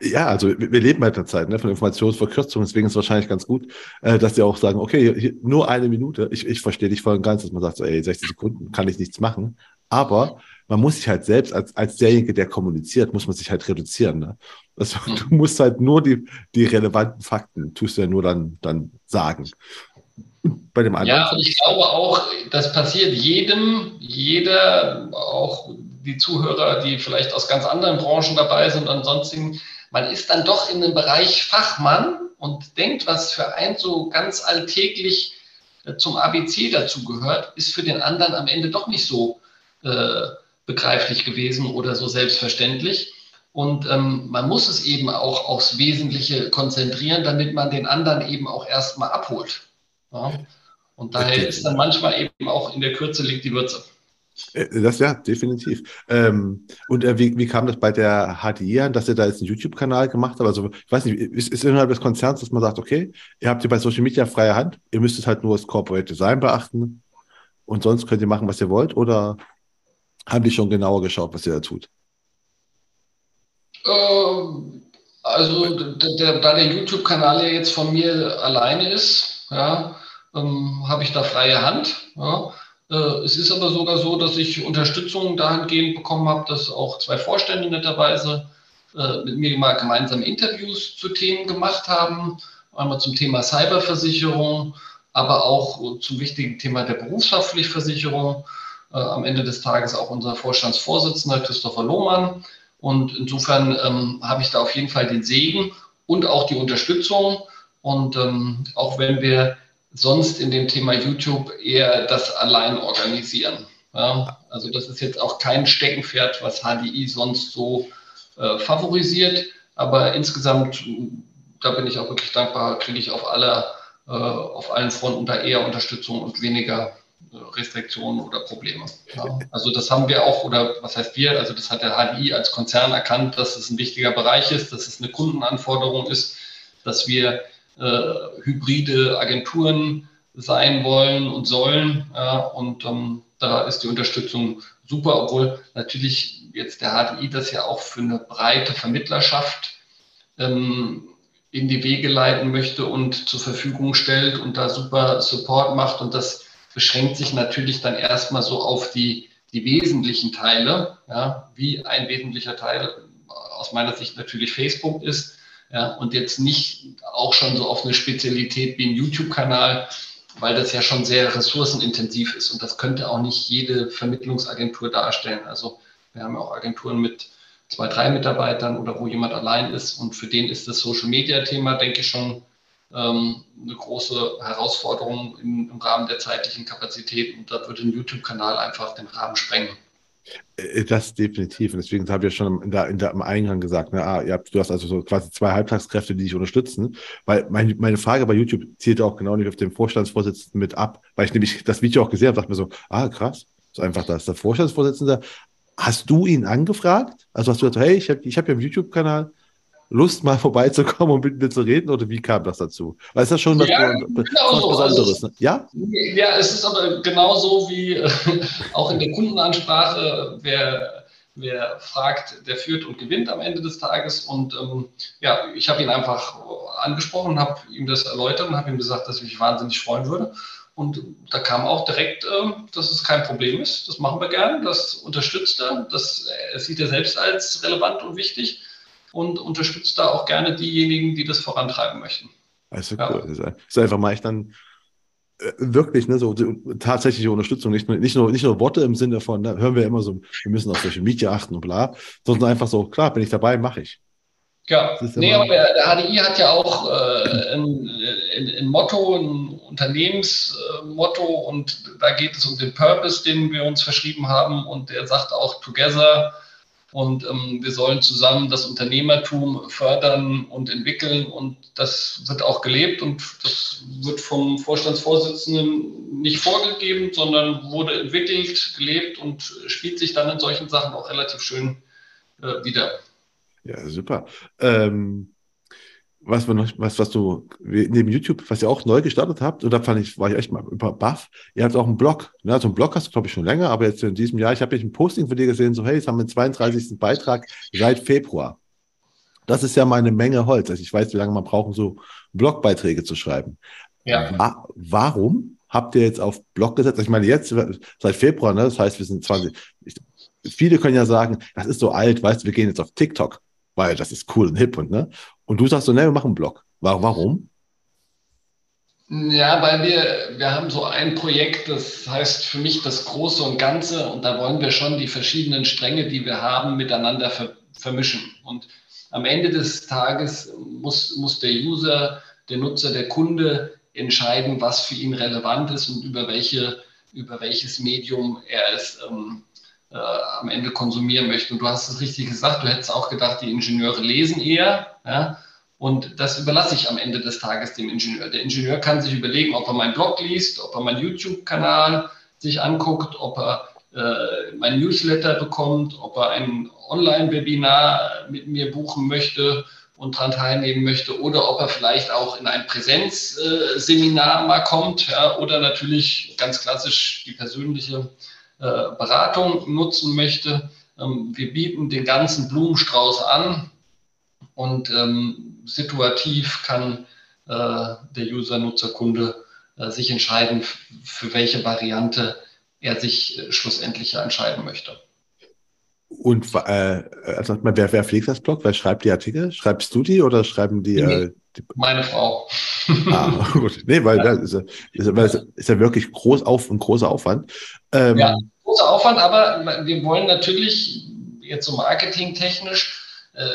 Ja, also wir leben halt der Zeit ne, von Informationsverkürzung, deswegen ist es wahrscheinlich ganz gut, äh, dass sie auch sagen, okay, hier, nur eine Minute. Ich, ich verstehe dich voll und ganz, dass man sagt, so, ey, 60 Sekunden kann ich nichts machen. Aber man muss sich halt selbst als, als derjenige, der kommuniziert, muss man sich halt reduzieren. Ne? Also, mhm. Du musst halt nur die, die relevanten Fakten, tust du ja nur dann, dann sagen. Bei dem anderen. Ja, ich glaube auch, das passiert jedem, jeder, auch die Zuhörer, die vielleicht aus ganz anderen Branchen dabei sind, ansonsten, man ist dann doch in dem Bereich Fachmann und denkt, was für einen so ganz alltäglich äh, zum ABC dazugehört, ist für den anderen am Ende doch nicht so äh, begreiflich gewesen oder so selbstverständlich. Und ähm, man muss es eben auch aufs Wesentliche konzentrieren, damit man den anderen eben auch erstmal abholt. Ja? Und daher ist dann manchmal eben auch in der Kürze liegt die Würze. Äh, das ja, definitiv. Ähm, und äh, wie, wie kam das bei der HDI an, dass ihr da jetzt einen YouTube-Kanal gemacht habt? Also, ich weiß nicht, ist, ist innerhalb des Konzerns, dass man sagt, okay, ihr habt hier bei Social Media freie Hand, ihr müsst es halt nur das Corporate Design beachten und sonst könnt ihr machen, was ihr wollt? Oder haben die schon genauer geschaut, was ihr da tut? Ähm, also, da der YouTube-Kanal ja jetzt von mir alleine ist, ja, ähm, habe ich da freie Hand. Ja. Äh, es ist aber sogar so, dass ich Unterstützung dahingehend bekommen habe, dass auch zwei Vorstände netterweise äh, mit mir mal gemeinsam Interviews zu Themen gemacht haben. Einmal zum Thema Cyberversicherung, aber auch zum wichtigen Thema der Berufshaftpflichtversicherung äh, am Ende des Tages auch unser Vorstandsvorsitzender Christopher Lohmann. Und insofern ähm, habe ich da auf jeden Fall den Segen und auch die Unterstützung. Und ähm, auch wenn wir sonst in dem Thema YouTube eher das allein organisieren. Ja, also das ist jetzt auch kein Steckenpferd, was HDI sonst so äh, favorisiert. Aber insgesamt, da bin ich auch wirklich dankbar, kriege ich auf, alle, äh, auf allen Fronten da eher Unterstützung und weniger Restriktionen oder Probleme. Ja. Also das haben wir auch, oder was heißt wir, also das hat der HDI als Konzern erkannt, dass es ein wichtiger Bereich ist, dass es eine Kundenanforderung ist, dass wir äh, hybride Agenturen sein wollen und sollen. Ja, und ähm, da ist die Unterstützung super, obwohl natürlich jetzt der HDI das ja auch für eine breite Vermittlerschaft ähm, in die Wege leiten möchte und zur Verfügung stellt und da super Support macht und das beschränkt sich natürlich dann erstmal so auf die, die wesentlichen Teile, ja, wie ein wesentlicher Teil aus meiner Sicht natürlich Facebook ist, ja, und jetzt nicht auch schon so auf eine Spezialität wie ein YouTube-Kanal, weil das ja schon sehr ressourcenintensiv ist und das könnte auch nicht jede Vermittlungsagentur darstellen. Also wir haben ja auch Agenturen mit zwei, drei Mitarbeitern oder wo jemand allein ist und für den ist das Social-Media-Thema, denke ich, schon ähm, eine große Herausforderung im, im, Rahmen der zeitlichen Kapazität und da würde ein YouTube-Kanal einfach den Rahmen sprengen. Äh, das definitiv. Und deswegen habe ich ja schon in der, in der, im Eingang gesagt, ne, ah, du hast also so quasi zwei Halbtagskräfte, die dich unterstützen. Weil mein, meine Frage bei YouTube zielt auch genau nicht auf den Vorstandsvorsitzenden mit ab, weil ich nämlich das Video auch gesehen habe, dachte mir so, ah, krass, so einfach, da ist der Vorstandsvorsitzende. Hast du ihn angefragt? Also hast du gesagt, hey, ich habe ich hab ja einen YouTube-Kanal, Lust, mal <laughs> vorbeizukommen und mit mir zu reden? Oder wie kam das dazu? Weil es ist schon was, ja, genau was so. Besonderes. Ne? Ja? ja, es ist aber genauso wie äh, <laughs> auch in der Kundenansprache, wer, wer fragt, der führt und gewinnt am Ende des Tages. Und ähm, ja, ich habe ihn einfach angesprochen, habe ihm das erläutert und habe ihm gesagt, dass ich mich wahnsinnig freuen würde. Und da kam auch direkt, äh, dass es kein Problem ist. Das machen wir gerne. Das unterstützt er. Das sieht er selbst als relevant und wichtig. Und unterstütze da auch gerne diejenigen, die das vorantreiben möchten. Also cool. Ja. Das ist einfach mal ich dann äh, wirklich ne, so tatsächliche Unterstützung, nicht nur, nicht nur, nicht nur Worte im Sinne von, ne, hören wir immer so, wir müssen auf Social Media achten und bla, sondern einfach so, klar, bin ich dabei, mache ich. Ja, nee, aber der, der, HDI hat ja auch äh, ein, ein, ein, Motto, ein Unternehmensmotto und da geht es um den Purpose, den wir uns verschrieben haben und der sagt auch Together und ähm, wir sollen zusammen das Unternehmertum fördern und entwickeln. Und das wird auch gelebt und das wird vom Vorstandsvorsitzenden nicht vorgegeben, sondern wurde entwickelt, gelebt und spielt sich dann in solchen Sachen auch relativ schön äh, wieder. Ja, super. Ähm, was, was, was du neben YouTube, was ihr auch neu gestartet habt, und da fand ich, war ich echt mal über Buff, ihr habt auch einen Blog. Ne? Also einen Blog hast du, glaube ich, schon länger, aber jetzt in diesem Jahr, ich habe jetzt ein Posting von dir gesehen, so, hey, jetzt haben wir den 32. Beitrag seit Februar. Das ist ja mal eine Menge Holz. Also ich weiß, wie lange man braucht, um so Blogbeiträge zu schreiben. Ja. Wa warum habt ihr jetzt auf Blog gesetzt? Also ich meine, jetzt seit Februar, ne? das heißt, wir sind 20. Ich, viele können ja sagen, das ist so alt, weißt du, wir gehen jetzt auf TikTok, weil das ist cool und hip und ne? Und du sagst so, ne, wir machen einen Blog. Warum? Ja, weil wir, wir haben so ein Projekt, das heißt für mich das Große und Ganze und da wollen wir schon die verschiedenen Stränge, die wir haben, miteinander ver vermischen. Und am Ende des Tages muss, muss der User, der Nutzer, der Kunde entscheiden, was für ihn relevant ist und über, welche, über welches Medium er es ähm, äh, am Ende konsumieren möchte. Und du hast es richtig gesagt, du hättest auch gedacht, die Ingenieure lesen eher. Ja? Und das überlasse ich am Ende des Tages dem Ingenieur. Der Ingenieur kann sich überlegen, ob er meinen Blog liest, ob er meinen YouTube-Kanal sich anguckt, ob er äh, mein Newsletter bekommt, ob er ein Online-Webinar mit mir buchen möchte und daran teilnehmen möchte oder ob er vielleicht auch in ein Präsenzseminar mal kommt ja, oder natürlich ganz klassisch die persönliche äh, Beratung nutzen möchte. Ähm, wir bieten den ganzen Blumenstrauß an und ähm, situativ kann äh, der User, Nutzer, Kunde äh, sich entscheiden, für welche Variante er sich schlussendlich entscheiden möchte. Und äh, also, wer, wer pflegt das Blog? Wer schreibt die Artikel? Schreibst du die oder schreiben die? Äh, die meine Frau. Ah, <laughs> gut. Nee, weil ja. das ist, ist, ist, ja wirklich groß auf, ein großer Aufwand. Ähm, ja, großer Aufwand, aber wir wollen natürlich jetzt so marketingtechnisch, äh,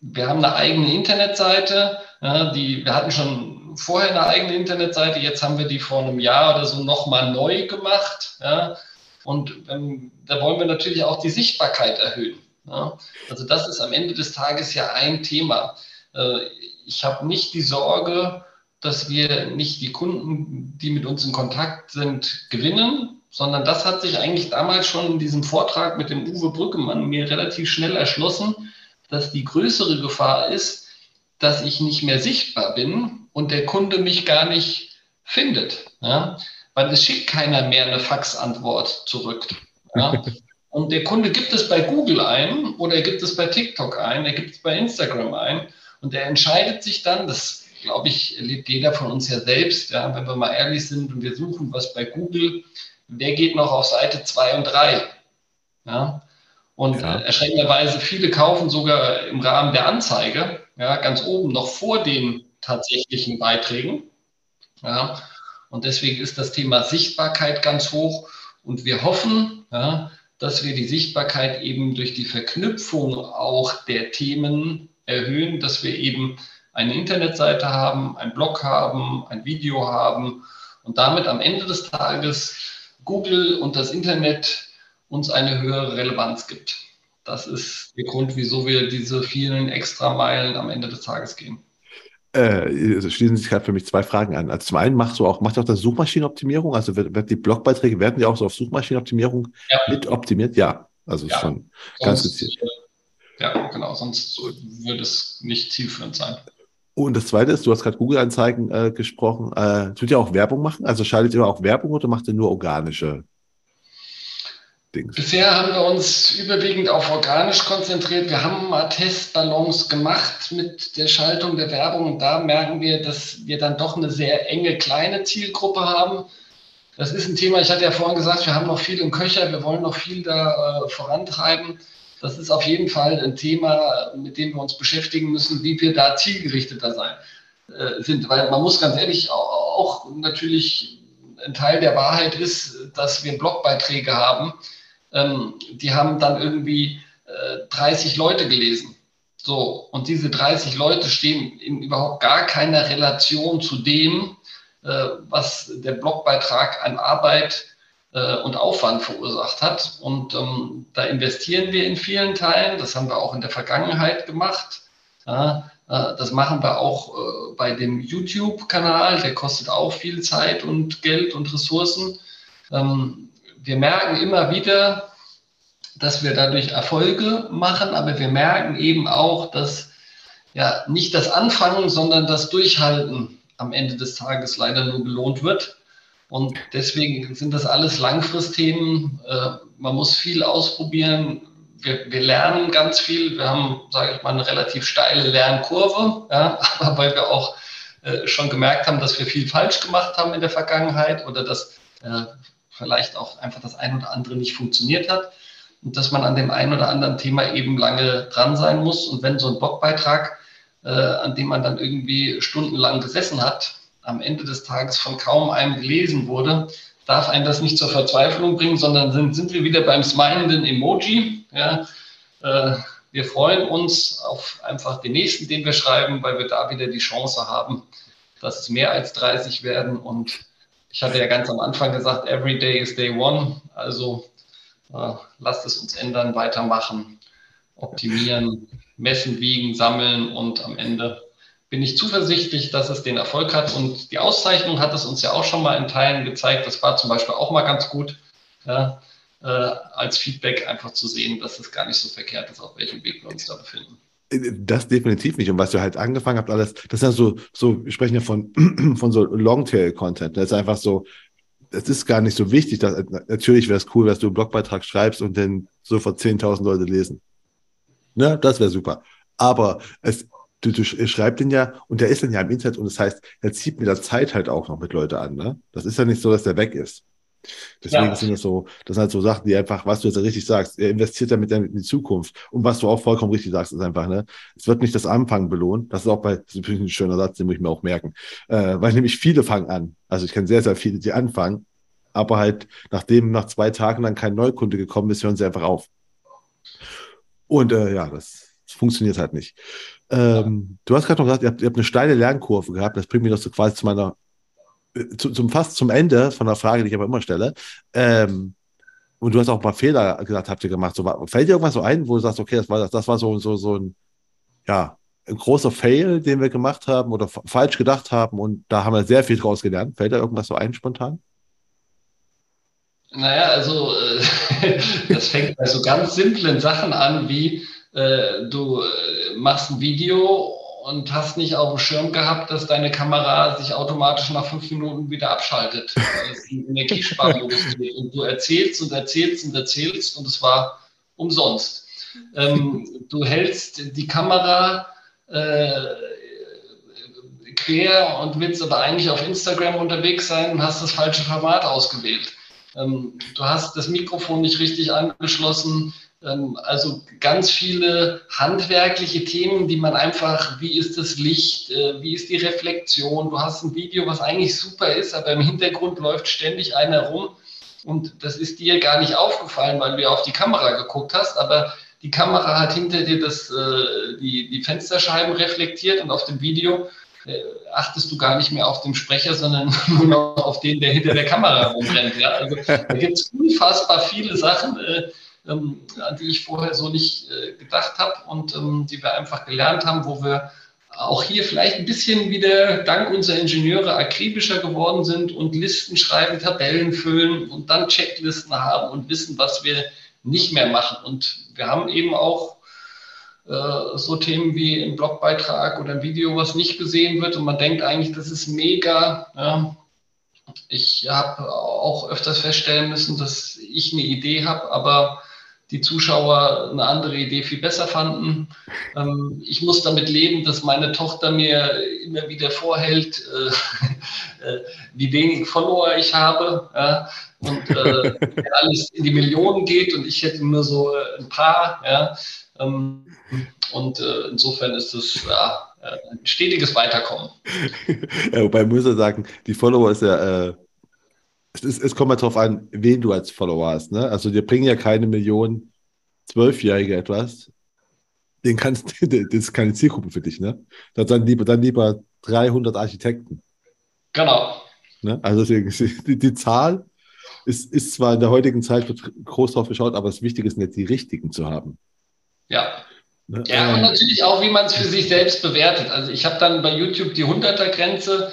wir haben eine eigene Internetseite, ja, die, wir hatten schon vorher eine eigene Internetseite, jetzt haben wir die vor einem Jahr oder so nochmal neu gemacht. Ja, und ähm, da wollen wir natürlich auch die Sichtbarkeit erhöhen. Ja. Also das ist am Ende des Tages ja ein Thema. Äh, ich habe nicht die Sorge, dass wir nicht die Kunden, die mit uns in Kontakt sind, gewinnen, sondern das hat sich eigentlich damals schon in diesem Vortrag mit dem Uwe Brückemann mir relativ schnell erschlossen, dass die größere Gefahr ist, dass ich nicht mehr sichtbar bin und der Kunde mich gar nicht findet. Ja? Weil es schickt keiner mehr eine Faxantwort zurück. Ja? <laughs> Und der Kunde gibt es bei Google ein oder er gibt es bei TikTok ein, er gibt es bei Instagram ein und er entscheidet sich dann, das glaube ich, erlebt jeder von uns ja selbst, ja, wenn wir mal ehrlich sind und wir suchen was bei Google, wer geht noch auf Seite 2 und 3? Ja? Und ja. Erschreckenderweise viele kaufen sogar im Rahmen der Anzeige, ja, ganz oben noch vor den tatsächlichen Beiträgen. Ja? Und deswegen ist das Thema Sichtbarkeit ganz hoch. Und wir hoffen, ja, dass wir die Sichtbarkeit eben durch die Verknüpfung auch der Themen erhöhen, dass wir eben eine Internetseite haben, einen Blog haben, ein Video haben und damit am Ende des Tages Google und das Internet uns eine höhere Relevanz gibt. Das ist der Grund, wieso wir diese vielen extra Meilen am Ende des Tages gehen. Äh, schließen sich gerade für mich zwei Fragen an. Also zum einen machst du auch, macht auch das Suchmaschinenoptimierung, also wird, wird, die Blogbeiträge werden die auch so auf Suchmaschinenoptimierung ja. mit optimiert? Ja, also ja. schon ganz gezielt. Ja, genau, sonst würde es nicht zielführend sein. Und das zweite ist, du hast gerade Google-Anzeigen äh, gesprochen. Äh, tut ihr auch Werbung machen? Also schaltet ihr auch Werbung oder macht ihr nur organische Dings? Bisher haben wir uns überwiegend auf organisch konzentriert. Wir haben mal Testballons gemacht mit der Schaltung der Werbung und da merken wir, dass wir dann doch eine sehr enge kleine Zielgruppe haben. Das ist ein Thema, ich hatte ja vorhin gesagt, wir haben noch viel im Köcher, wir wollen noch viel da äh, vorantreiben. Das ist auf jeden Fall ein Thema, mit dem wir uns beschäftigen müssen, wie wir da zielgerichteter sein äh, sind. Weil man muss ganz ehrlich auch, natürlich ein Teil der Wahrheit ist, dass wir Blogbeiträge haben, ähm, die haben dann irgendwie äh, 30 Leute gelesen. So, und diese 30 Leute stehen in überhaupt gar keiner Relation zu dem, äh, was der Blogbeitrag an Arbeit äh, und Aufwand verursacht hat. Und ähm, da investieren wir in vielen Teilen. Das haben wir auch in der Vergangenheit gemacht. Ja, äh, das machen wir auch äh, bei dem YouTube-Kanal. Der kostet auch viel Zeit und Geld und Ressourcen. Ähm, wir merken immer wieder, dass wir dadurch Erfolge machen, aber wir merken eben auch, dass ja nicht das Anfangen, sondern das Durchhalten am Ende des Tages leider nur belohnt wird. Und deswegen sind das alles Langfristthemen. Äh, man muss viel ausprobieren. Wir, wir, lernen ganz viel. Wir haben, sage ich mal, eine relativ steile Lernkurve, ja, aber <laughs> weil wir auch äh, schon gemerkt haben, dass wir viel falsch gemacht haben in der Vergangenheit oder dass äh, vielleicht auch einfach das ein oder andere nicht funktioniert hat und dass man an dem einen oder anderen Thema eben lange dran sein muss. Und wenn so ein Blogbeitrag, äh, an dem man dann irgendwie stundenlang gesessen hat, am Ende des Tages von kaum einem gelesen wurde, darf einen das nicht zur Verzweiflung bringen, sondern sind, sind wir wieder beim smilenden Emoji. Ja, äh, wir freuen uns auf einfach den nächsten, den wir schreiben, weil wir da wieder die Chance haben, dass es mehr als 30 werden. Und ich hatte ja ganz am Anfang gesagt, every day is day one. Also äh, lasst es uns ändern, weitermachen, optimieren, messen, wiegen, sammeln und am Ende bin ich zuversichtlich, dass es den Erfolg hat. Und die Auszeichnung hat es uns ja auch schon mal in Teilen gezeigt. Das war zum Beispiel auch mal ganz gut, ja, äh, als Feedback einfach zu sehen, dass es gar nicht so verkehrt ist, auf welchem Weg wir uns da befinden. Das definitiv nicht. Und was ihr halt angefangen habt, alles, das ist ja so, so, wir sprechen ja von, <clears throat> von so Longtail-Content. Das ist einfach so, es ist gar nicht so wichtig. Dass, natürlich wäre es cool, dass du einen Blogbeitrag schreibst und den sofort 10.000 Leute lesen. Ne? Das wäre super. Aber es, du, du schreibst den ja und der ist dann ja im Internet und das heißt, er zieht mit der Zeit halt auch noch mit Leute an. Ne? Das ist ja nicht so, dass der weg ist. Deswegen ja. sind das so, das sind halt so Sachen, die einfach, was du jetzt richtig sagst, er investiert damit in die Zukunft. Und was du auch vollkommen richtig sagst, ist einfach, ne, es wird nicht das Anfangen belohnt. Das ist auch bei, das ist ein schöner Satz, den muss ich mir auch merken. Äh, weil nämlich viele fangen an. Also ich kenne sehr, sehr viele, die anfangen, aber halt, nachdem nach zwei Tagen dann kein Neukunde gekommen ist, hören sie einfach auf. Und äh, ja, das, das funktioniert halt nicht. Ähm, du hast gerade noch gesagt, ihr habt, ihr habt, eine steile Lernkurve gehabt. Das bringt mich noch so quasi zu meiner zu, zum fast zum Ende von der Frage, die ich aber immer stelle. Ähm, und du hast auch ein paar Fehler gesagt, habt ihr gemacht. So, fällt dir irgendwas so ein, wo du sagst, okay, das war, das, war so, so, so ein, ja, ein großer Fail, den wir gemacht haben oder falsch gedacht haben und da haben wir sehr viel draus gelernt. Fällt dir irgendwas so ein spontan? Naja, also äh, <laughs> das fängt bei so ganz simplen Sachen an, wie äh, du äh, machst ein Video und hast nicht auf dem Schirm gehabt, dass deine Kamera sich automatisch nach fünf Minuten wieder abschaltet, <laughs> weil es ein Energiesparmodus. Und du erzählst und erzählst und erzählst und es war umsonst. Ähm, <laughs> du hältst die Kamera äh, quer und willst aber eigentlich auf Instagram unterwegs sein und hast das falsche Format ausgewählt. Ähm, du hast das Mikrofon nicht richtig angeschlossen also ganz viele handwerkliche Themen, die man einfach, wie ist das Licht, äh, wie ist die Reflexion, du hast ein Video, was eigentlich super ist, aber im Hintergrund läuft ständig einer rum und das ist dir gar nicht aufgefallen, weil du ja auf die Kamera geguckt hast, aber die Kamera hat hinter dir das, äh, die, die Fensterscheiben reflektiert und auf dem Video äh, achtest du gar nicht mehr auf den Sprecher, sondern <laughs> nur noch auf den, der hinter der Kamera rumrennt. Ja? Also da gibt es unfassbar viele Sachen, ähm, an die ich vorher so nicht äh, gedacht habe und ähm, die wir einfach gelernt haben, wo wir auch hier vielleicht ein bisschen wieder dank unserer Ingenieure akribischer geworden sind und Listen schreiben, Tabellen füllen und dann Checklisten haben und wissen, was wir nicht mehr machen. Und wir haben eben auch äh, so Themen wie ein Blogbeitrag oder ein Video, was nicht gesehen wird und man denkt eigentlich, das ist mega. Ja. Ich habe auch öfters feststellen müssen, dass ich eine Idee habe, aber die Zuschauer eine andere Idee viel besser fanden. Ähm, ich muss damit leben, dass meine Tochter mir immer wieder vorhält, äh, <laughs> äh, wie wenig Follower ich habe. Ja? Und äh, alles in die Millionen geht und ich hätte nur so äh, ein paar. Ja? Ähm, und äh, insofern ist es ja, ein stetiges Weiterkommen. <laughs> Ja, wobei muss ich sagen, die Follower ist ja äh, es, es kommt mal drauf an, wen du als Follower hast. Ne? Also dir bringen ja keine Millionen Zwölfjährige etwas. Den kannst, <laughs> das ist keine Zielgruppe für dich. Ne? Dann lieber, dann lieber 300 Architekten. Genau. Ne? Also deswegen, <laughs> die, die Zahl ist, ist zwar in der heutigen Zeit groß drauf geschaut, aber das Wichtige ist nicht, die richtigen zu haben. Ja. Ne? Ja, und ähm, natürlich auch, wie man es für sich selbst bewertet. Also ich habe dann bei YouTube die 100er-Grenze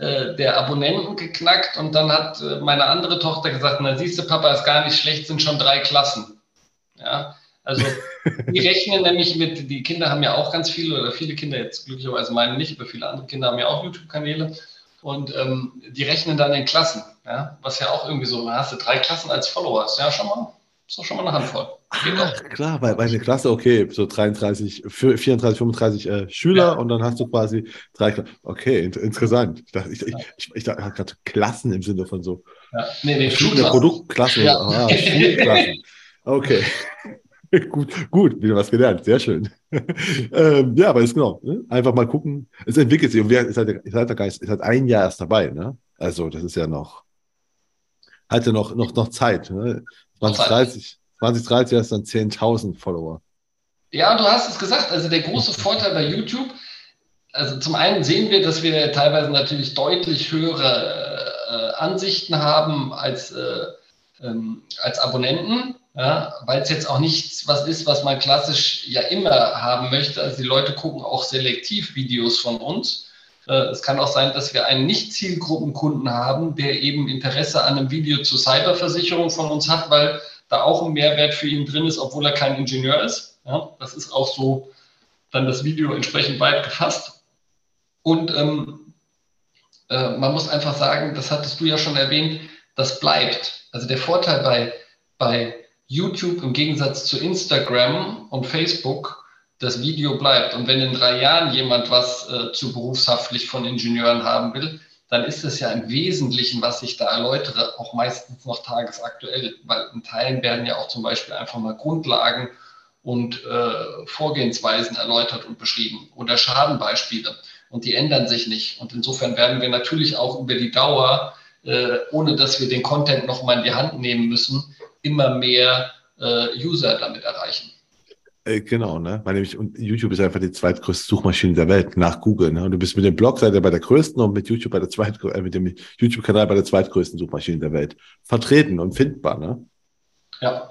äh, der Abonnenten geknackt und dann hat äh, meine andere Tochter gesagt, na siehst du, Papa ist gar nicht schlecht, sind schon drei Klassen. Ja, also <laughs> die rechnen nämlich mit, die Kinder haben ja auch ganz viele oder viele Kinder jetzt glücklicherweise meine nicht, aber viele andere Kinder haben ja auch YouTube-Kanäle und ähm, die rechnen dann in Klassen, ja, was ja auch irgendwie so, hast du drei Klassen als Followers, ja schon mal, ist doch schon mal eine Handvoll. Ah, klar, weil, eine Klasse, okay, so 33, 34, 35 äh, Schüler ja. und dann hast du quasi drei Klassen. Okay, in, interessant. Ich dachte, ich, ich, ich, ich dachte gerade Klassen im Sinne von so. Ja. Nee, nee, Produktklasse. Ja. Ah, Schulklassen. Okay. <laughs> gut, gut, wieder was gelernt. Sehr schön. <laughs> ähm, ja, aber ist genau. Ne? Einfach mal gucken. Es entwickelt sich. Und wer ist halt der Geist, ist halt ein Jahr erst dabei. Ne? Also, das ist ja noch, hat ja noch, noch, noch Zeit. Ne? 2030. 2030 hast du dann 10.000 Follower. Ja, du hast es gesagt. Also der große Vorteil bei YouTube, also zum einen sehen wir, dass wir teilweise natürlich deutlich höhere äh, Ansichten haben als, äh, ähm, als Abonnenten, ja, weil es jetzt auch nichts was ist, was man klassisch ja immer haben möchte. Also die Leute gucken auch selektiv Videos von uns. Äh, es kann auch sein, dass wir einen Nicht-Zielgruppenkunden haben, der eben Interesse an einem Video zur Cyberversicherung von uns hat, weil da auch ein Mehrwert für ihn drin ist, obwohl er kein Ingenieur ist. Ja, das ist auch so dann das Video entsprechend weit gefasst. Und ähm, äh, man muss einfach sagen, das hattest du ja schon erwähnt, das bleibt. Also der Vorteil bei, bei YouTube im Gegensatz zu Instagram und Facebook, das Video bleibt. Und wenn in drei Jahren jemand was äh, zu berufshaftlich von Ingenieuren haben will, dann ist es ja im Wesentlichen, was ich da erläutere, auch meistens noch tagesaktuell, weil in Teilen werden ja auch zum Beispiel einfach mal Grundlagen und äh, Vorgehensweisen erläutert und beschrieben oder Schadenbeispiele und die ändern sich nicht. Und insofern werden wir natürlich auch über die Dauer, äh, ohne dass wir den Content nochmal in die Hand nehmen müssen, immer mehr äh, User damit erreichen. Äh, genau, ne? Weil nämlich, und YouTube ist einfach die zweitgrößte Suchmaschine der Welt nach Google. Ne? Und du bist mit dem Blogseite bei der größten und mit YouTube bei der zweitgrößten, äh, mit dem YouTube-Kanal bei der zweitgrößten Suchmaschine der Welt vertreten und findbar, ne? Ja.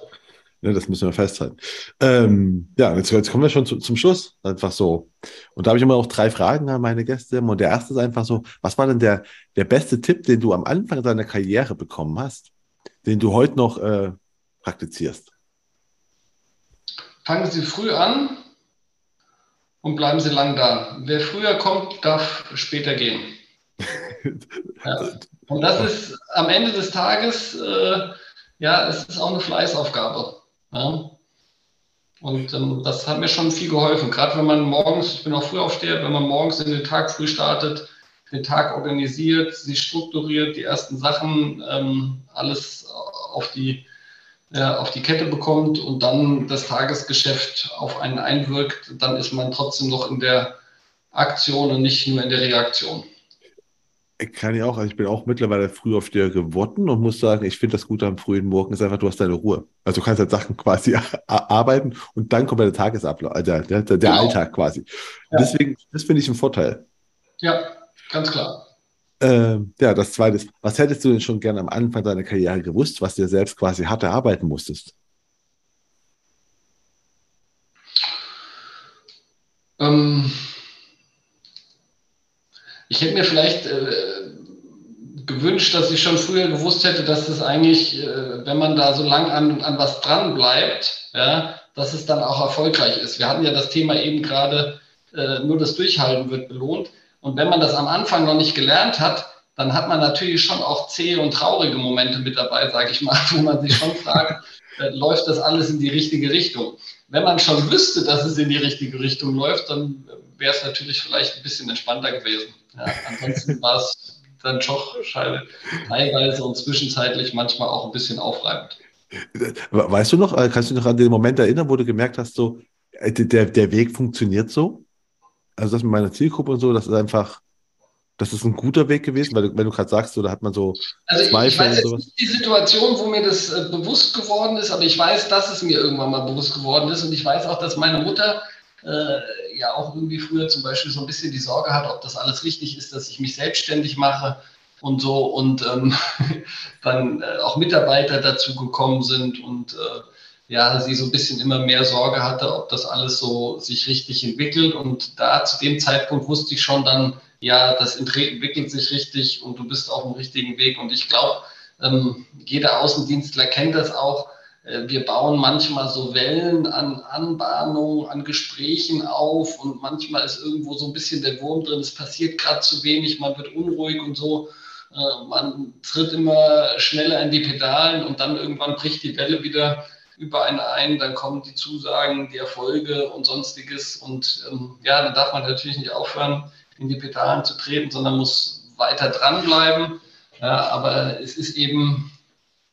Ne, das müssen wir festhalten. Ähm, ja, jetzt, jetzt kommen wir schon zu, zum Schluss. Einfach so. Und da habe ich immer auch drei Fragen an meine Gäste. Und der erste ist einfach so: Was war denn der, der beste Tipp, den du am Anfang deiner Karriere bekommen hast, den du heute noch äh, praktizierst? Fangen Sie früh an und bleiben Sie lang da. Wer früher kommt, darf später gehen. <laughs> Ja. Und das ist am Ende des Tages, äh, ja, es ist auch eine Fleißaufgabe. Ja. Und ähm, das hat mir schon viel geholfen. Gerade wenn man morgens, ich bin auch früh aufsteher, wenn man morgens in den Tag früh startet, den Tag organisiert, sich strukturiert, die ersten Sachen, ähm, alles auf die auf die Kette bekommt und dann das Tagesgeschäft auf einen einwirkt, dann ist man trotzdem noch in der Aktion und nicht nur in der Reaktion. Ich kann ja auch, also ich bin auch mittlerweile früh auf dir geworden und muss sagen, ich finde das Gute am frühen Morgen ist einfach, du hast deine Ruhe. Also du kannst halt Sachen quasi <laughs> arbeiten und dann kommt der Tagesablauf, also der, der, der genau. Alltag quasi. Ja. Deswegen, das finde ich ein Vorteil. Ja, ganz klar. Ähm, ja, das zweite ist, was hättest du denn schon gerne am Anfang deiner Karriere gewusst, was dir selbst quasi hart erarbeiten musstest? Ähm, ich hätte mir vielleicht äh, gewünscht, dass ich schon früher gewusst hätte, dass es eigentlich, äh, wenn man da so lang an, an was dran bleibt, ja, dass es dann auch erfolgreich ist. Wir hatten ja das Thema eben gerade, äh, nur das Durchhalten wird belohnt. Und wenn man das am Anfang noch nicht gelernt hat, dann hat man natürlich schon auch zähe und traurige Momente mit dabei, sage ich mal, <laughs> wo man sich schon fragt, äh, läuft das alles in die richtige Richtung. Wenn man schon wüsste, dass es in die richtige Richtung läuft, dann wäre es natürlich vielleicht ein bisschen entspannter gewesen. Ja, ansonsten <laughs> war es dann doch teilweise und zwischenzeitlich manchmal auch ein bisschen aufreibend. Weißt du noch, äh, kannst du dich noch an den Moment erinnern, wo du gemerkt hast, so, äh, der, der Weg funktioniert so? Also das mit meiner Zielgruppe und so, das ist einfach, das ist ein guter Weg gewesen, weil du, wenn du gerade sagst, so, da hat man so also Zweifel ich weiß jetzt nicht die Situation, wo mir das äh, bewusst geworden ist, aber ich weiß, dass es mir irgendwann mal bewusst geworden ist. Und ich weiß auch, dass meine Mutter äh, ja auch irgendwie früher zum Beispiel so ein bisschen die Sorge hat, ob das alles richtig ist, dass ich mich selbstständig mache und so. Und ähm, <laughs> dann äh, auch Mitarbeiter dazu gekommen sind und äh, ja, sie so ein bisschen immer mehr Sorge hatte, ob das alles so sich richtig entwickelt. Und da zu dem Zeitpunkt wusste ich schon dann, ja, das entwickelt sich richtig und du bist auf dem richtigen Weg. Und ich glaube, ähm, jeder Außendienstler kennt das auch. Äh, wir bauen manchmal so Wellen an Anbahnungen, an Gesprächen auf und manchmal ist irgendwo so ein bisschen der Wurm drin. Es passiert gerade zu wenig, man wird unruhig und so. Äh, man tritt immer schneller in die Pedalen und dann irgendwann bricht die Welle wieder über einen ein, dann kommen die Zusagen, die Erfolge und sonstiges. Und ähm, ja, dann darf man natürlich nicht aufhören, in die Pedalen zu treten, sondern muss weiter dranbleiben. Ja, aber es ist eben,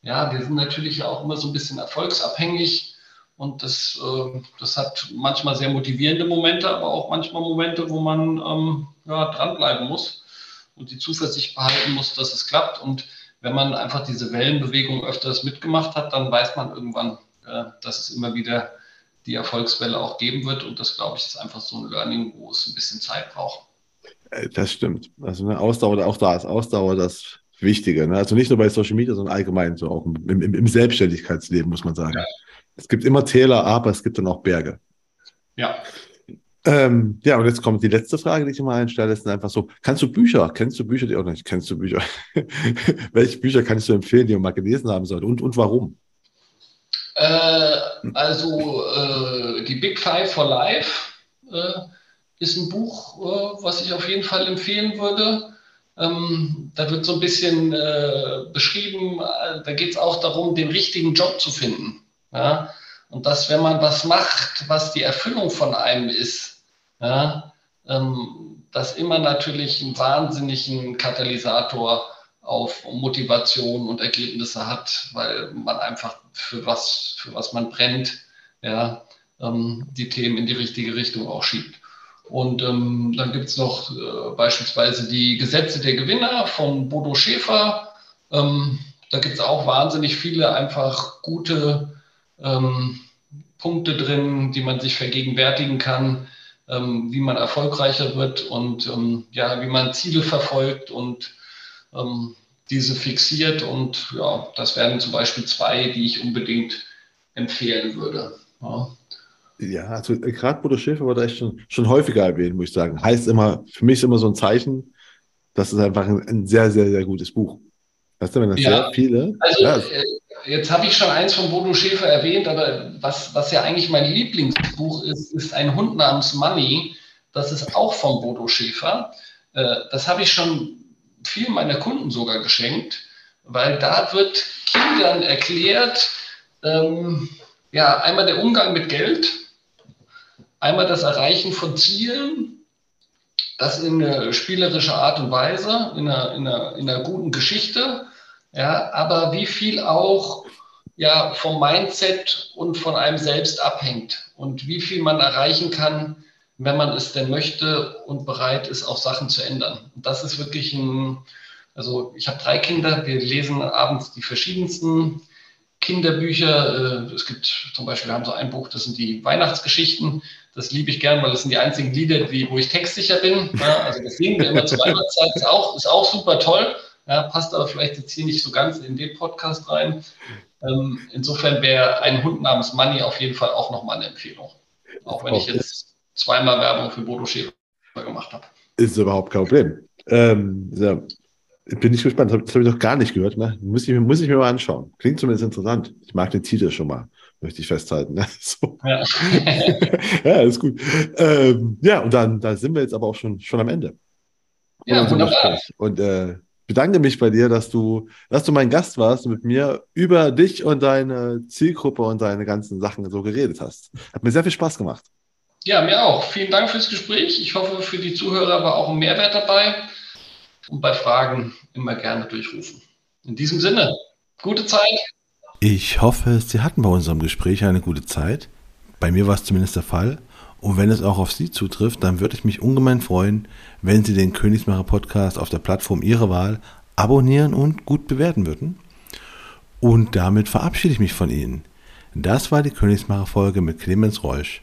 ja, wir sind natürlich auch immer so ein bisschen erfolgsabhängig. Und das, äh, das hat manchmal sehr motivierende Momente, aber auch manchmal Momente, wo man ähm, ja, dranbleiben muss und die Zuversicht behalten muss, dass es klappt. Und wenn man einfach diese Wellenbewegung öfters mitgemacht hat, dann weiß man irgendwann, dass es immer wieder die Erfolgswelle auch geben wird. Und das, glaube ich, ist einfach so ein Learning, wo es ein bisschen Zeit braucht. Äh, das stimmt. Also eine Ausdauer, auch da ist Ausdauer das Wichtige. Ne? Also nicht nur bei Social Media, sondern allgemein so auch im, im, im Selbstständigkeitsleben, muss man sagen. Ja. Es gibt immer Täler, aber es gibt dann auch Berge. Ja. Ähm, ja, und jetzt kommt die letzte Frage, die ich immer einstelle, ist einfach so, kannst du Bücher, kennst du Bücher, die auch nicht, kennst du Bücher? <laughs> Welche Bücher kannst du empfehlen, die man mal gelesen haben sollte und, und warum? Äh, also äh, die Big Five for Life äh, ist ein Buch, äh, was ich auf jeden Fall empfehlen würde. Ähm, da wird so ein bisschen äh, beschrieben, äh, da geht es auch darum, den richtigen Job zu finden. Ja? Und dass, wenn man was macht, was die Erfüllung von einem ist, ja, ähm, das immer natürlich einen wahnsinnigen Katalysator auf Motivation und Ergebnisse hat, weil man einfach für was, für was man brennt, ja, ähm, die Themen in die richtige Richtung auch schiebt. Und ähm, dann gibt es noch äh, beispielsweise die Gesetze der Gewinner von Bodo Schäfer. Ähm, da gibt es auch wahnsinnig viele einfach gute ähm, Punkte drin, die man sich vergegenwärtigen kann, ähm, wie man erfolgreicher wird und ähm, ja, wie man Ziele verfolgt und diese fixiert. Und ja, das wären zum Beispiel zwei, die ich unbedingt empfehlen würde. Ja. Ja, also äh, gerade Bruder Schäfer wurde echt schon, schon häufiger erwähnt, muss ich sagen. Heißt immer, für mich ist immer so ein Zeichen, das ist einfach ein, ein sehr, sehr, sehr gutes Buch. Weißt du, wenn das ja. sehr viele. Also, ja, äh, jetzt habe ich schon eins von Bodo Schäfer erwähnt, aber was, was ja eigentlich mein Lieblingsbuch ist, ist ein Hund namens Money. Das ist auch von Bodo Schäfer. Äh, das habe ich schon vielen meiner Kunden sogar geschenkt, weil da wird Kindern erklärt, ähm, ja, einmal der Umgang mit Geld, einmal das Erreichen von Zielen, das in einer spielerischen Art und Weise, in einer, in einer, in einer guten Geschichte, ja, aber wie viel auch ja, vom Mindset und von einem selbst abhängt und wie viel man erreichen kann, wenn man es denn möchte und bereit ist, auch Sachen zu ändern. Und das ist wirklich ein, also ich habe drei Kinder, wir lesen abends die verschiedensten Kinderbücher. Äh, es gibt zum Beispiel, wir haben so ein Buch, das sind die Weihnachtsgeschichten. Das liebe ich gern, weil das sind die einzigen Lieder, die, wo ich textsicher bin. Ja, also das singen wir immer zur Weihnachtszeit, ist auch, ist auch super toll. Ja, passt aber vielleicht jetzt hier nicht so ganz in den Podcast rein. Ähm, insofern wäre ein Hund namens Money auf jeden Fall auch nochmal eine Empfehlung. Auch wenn ich jetzt zweimal Werbung für Bodo Schäfer gemacht habe. Ist überhaupt kein Problem. Ähm, ja, bin ich gespannt. Das habe ich noch gar nicht gehört. Ne? Muss, ich, muss ich mir mal anschauen. Klingt zumindest interessant. Ich mag den Titel schon mal. Möchte ich festhalten. Ne? <laughs> So. Ja. <laughs> ja, ist gut. Ähm, ja, und dann da sind wir jetzt aber auch schon, schon am Ende. Ja, wunderbar. Und äh, bedanke mich bei dir, dass du, dass du mein Gast warst und mit mir über dich und deine Zielgruppe und deine ganzen Sachen so geredet hast. Hat mir sehr viel Spaß gemacht. Ja, mir auch. Vielen Dank fürs Gespräch. Ich hoffe, für die Zuhörer war auch ein Mehrwert dabei. Und bei Fragen immer gerne durchrufen. In diesem Sinne, gute Zeit. Ich hoffe, Sie hatten bei unserem Gespräch eine gute Zeit. Bei mir war es zumindest der Fall. Und wenn es auch auf Sie zutrifft, dann würde ich mich ungemein freuen, wenn Sie den Königsmacher Podcast auf der Plattform Ihrer Wahl abonnieren und gut bewerten würden. Und damit verabschiede ich mich von Ihnen. Das war die Königsmacher Folge mit Clemens Reusch.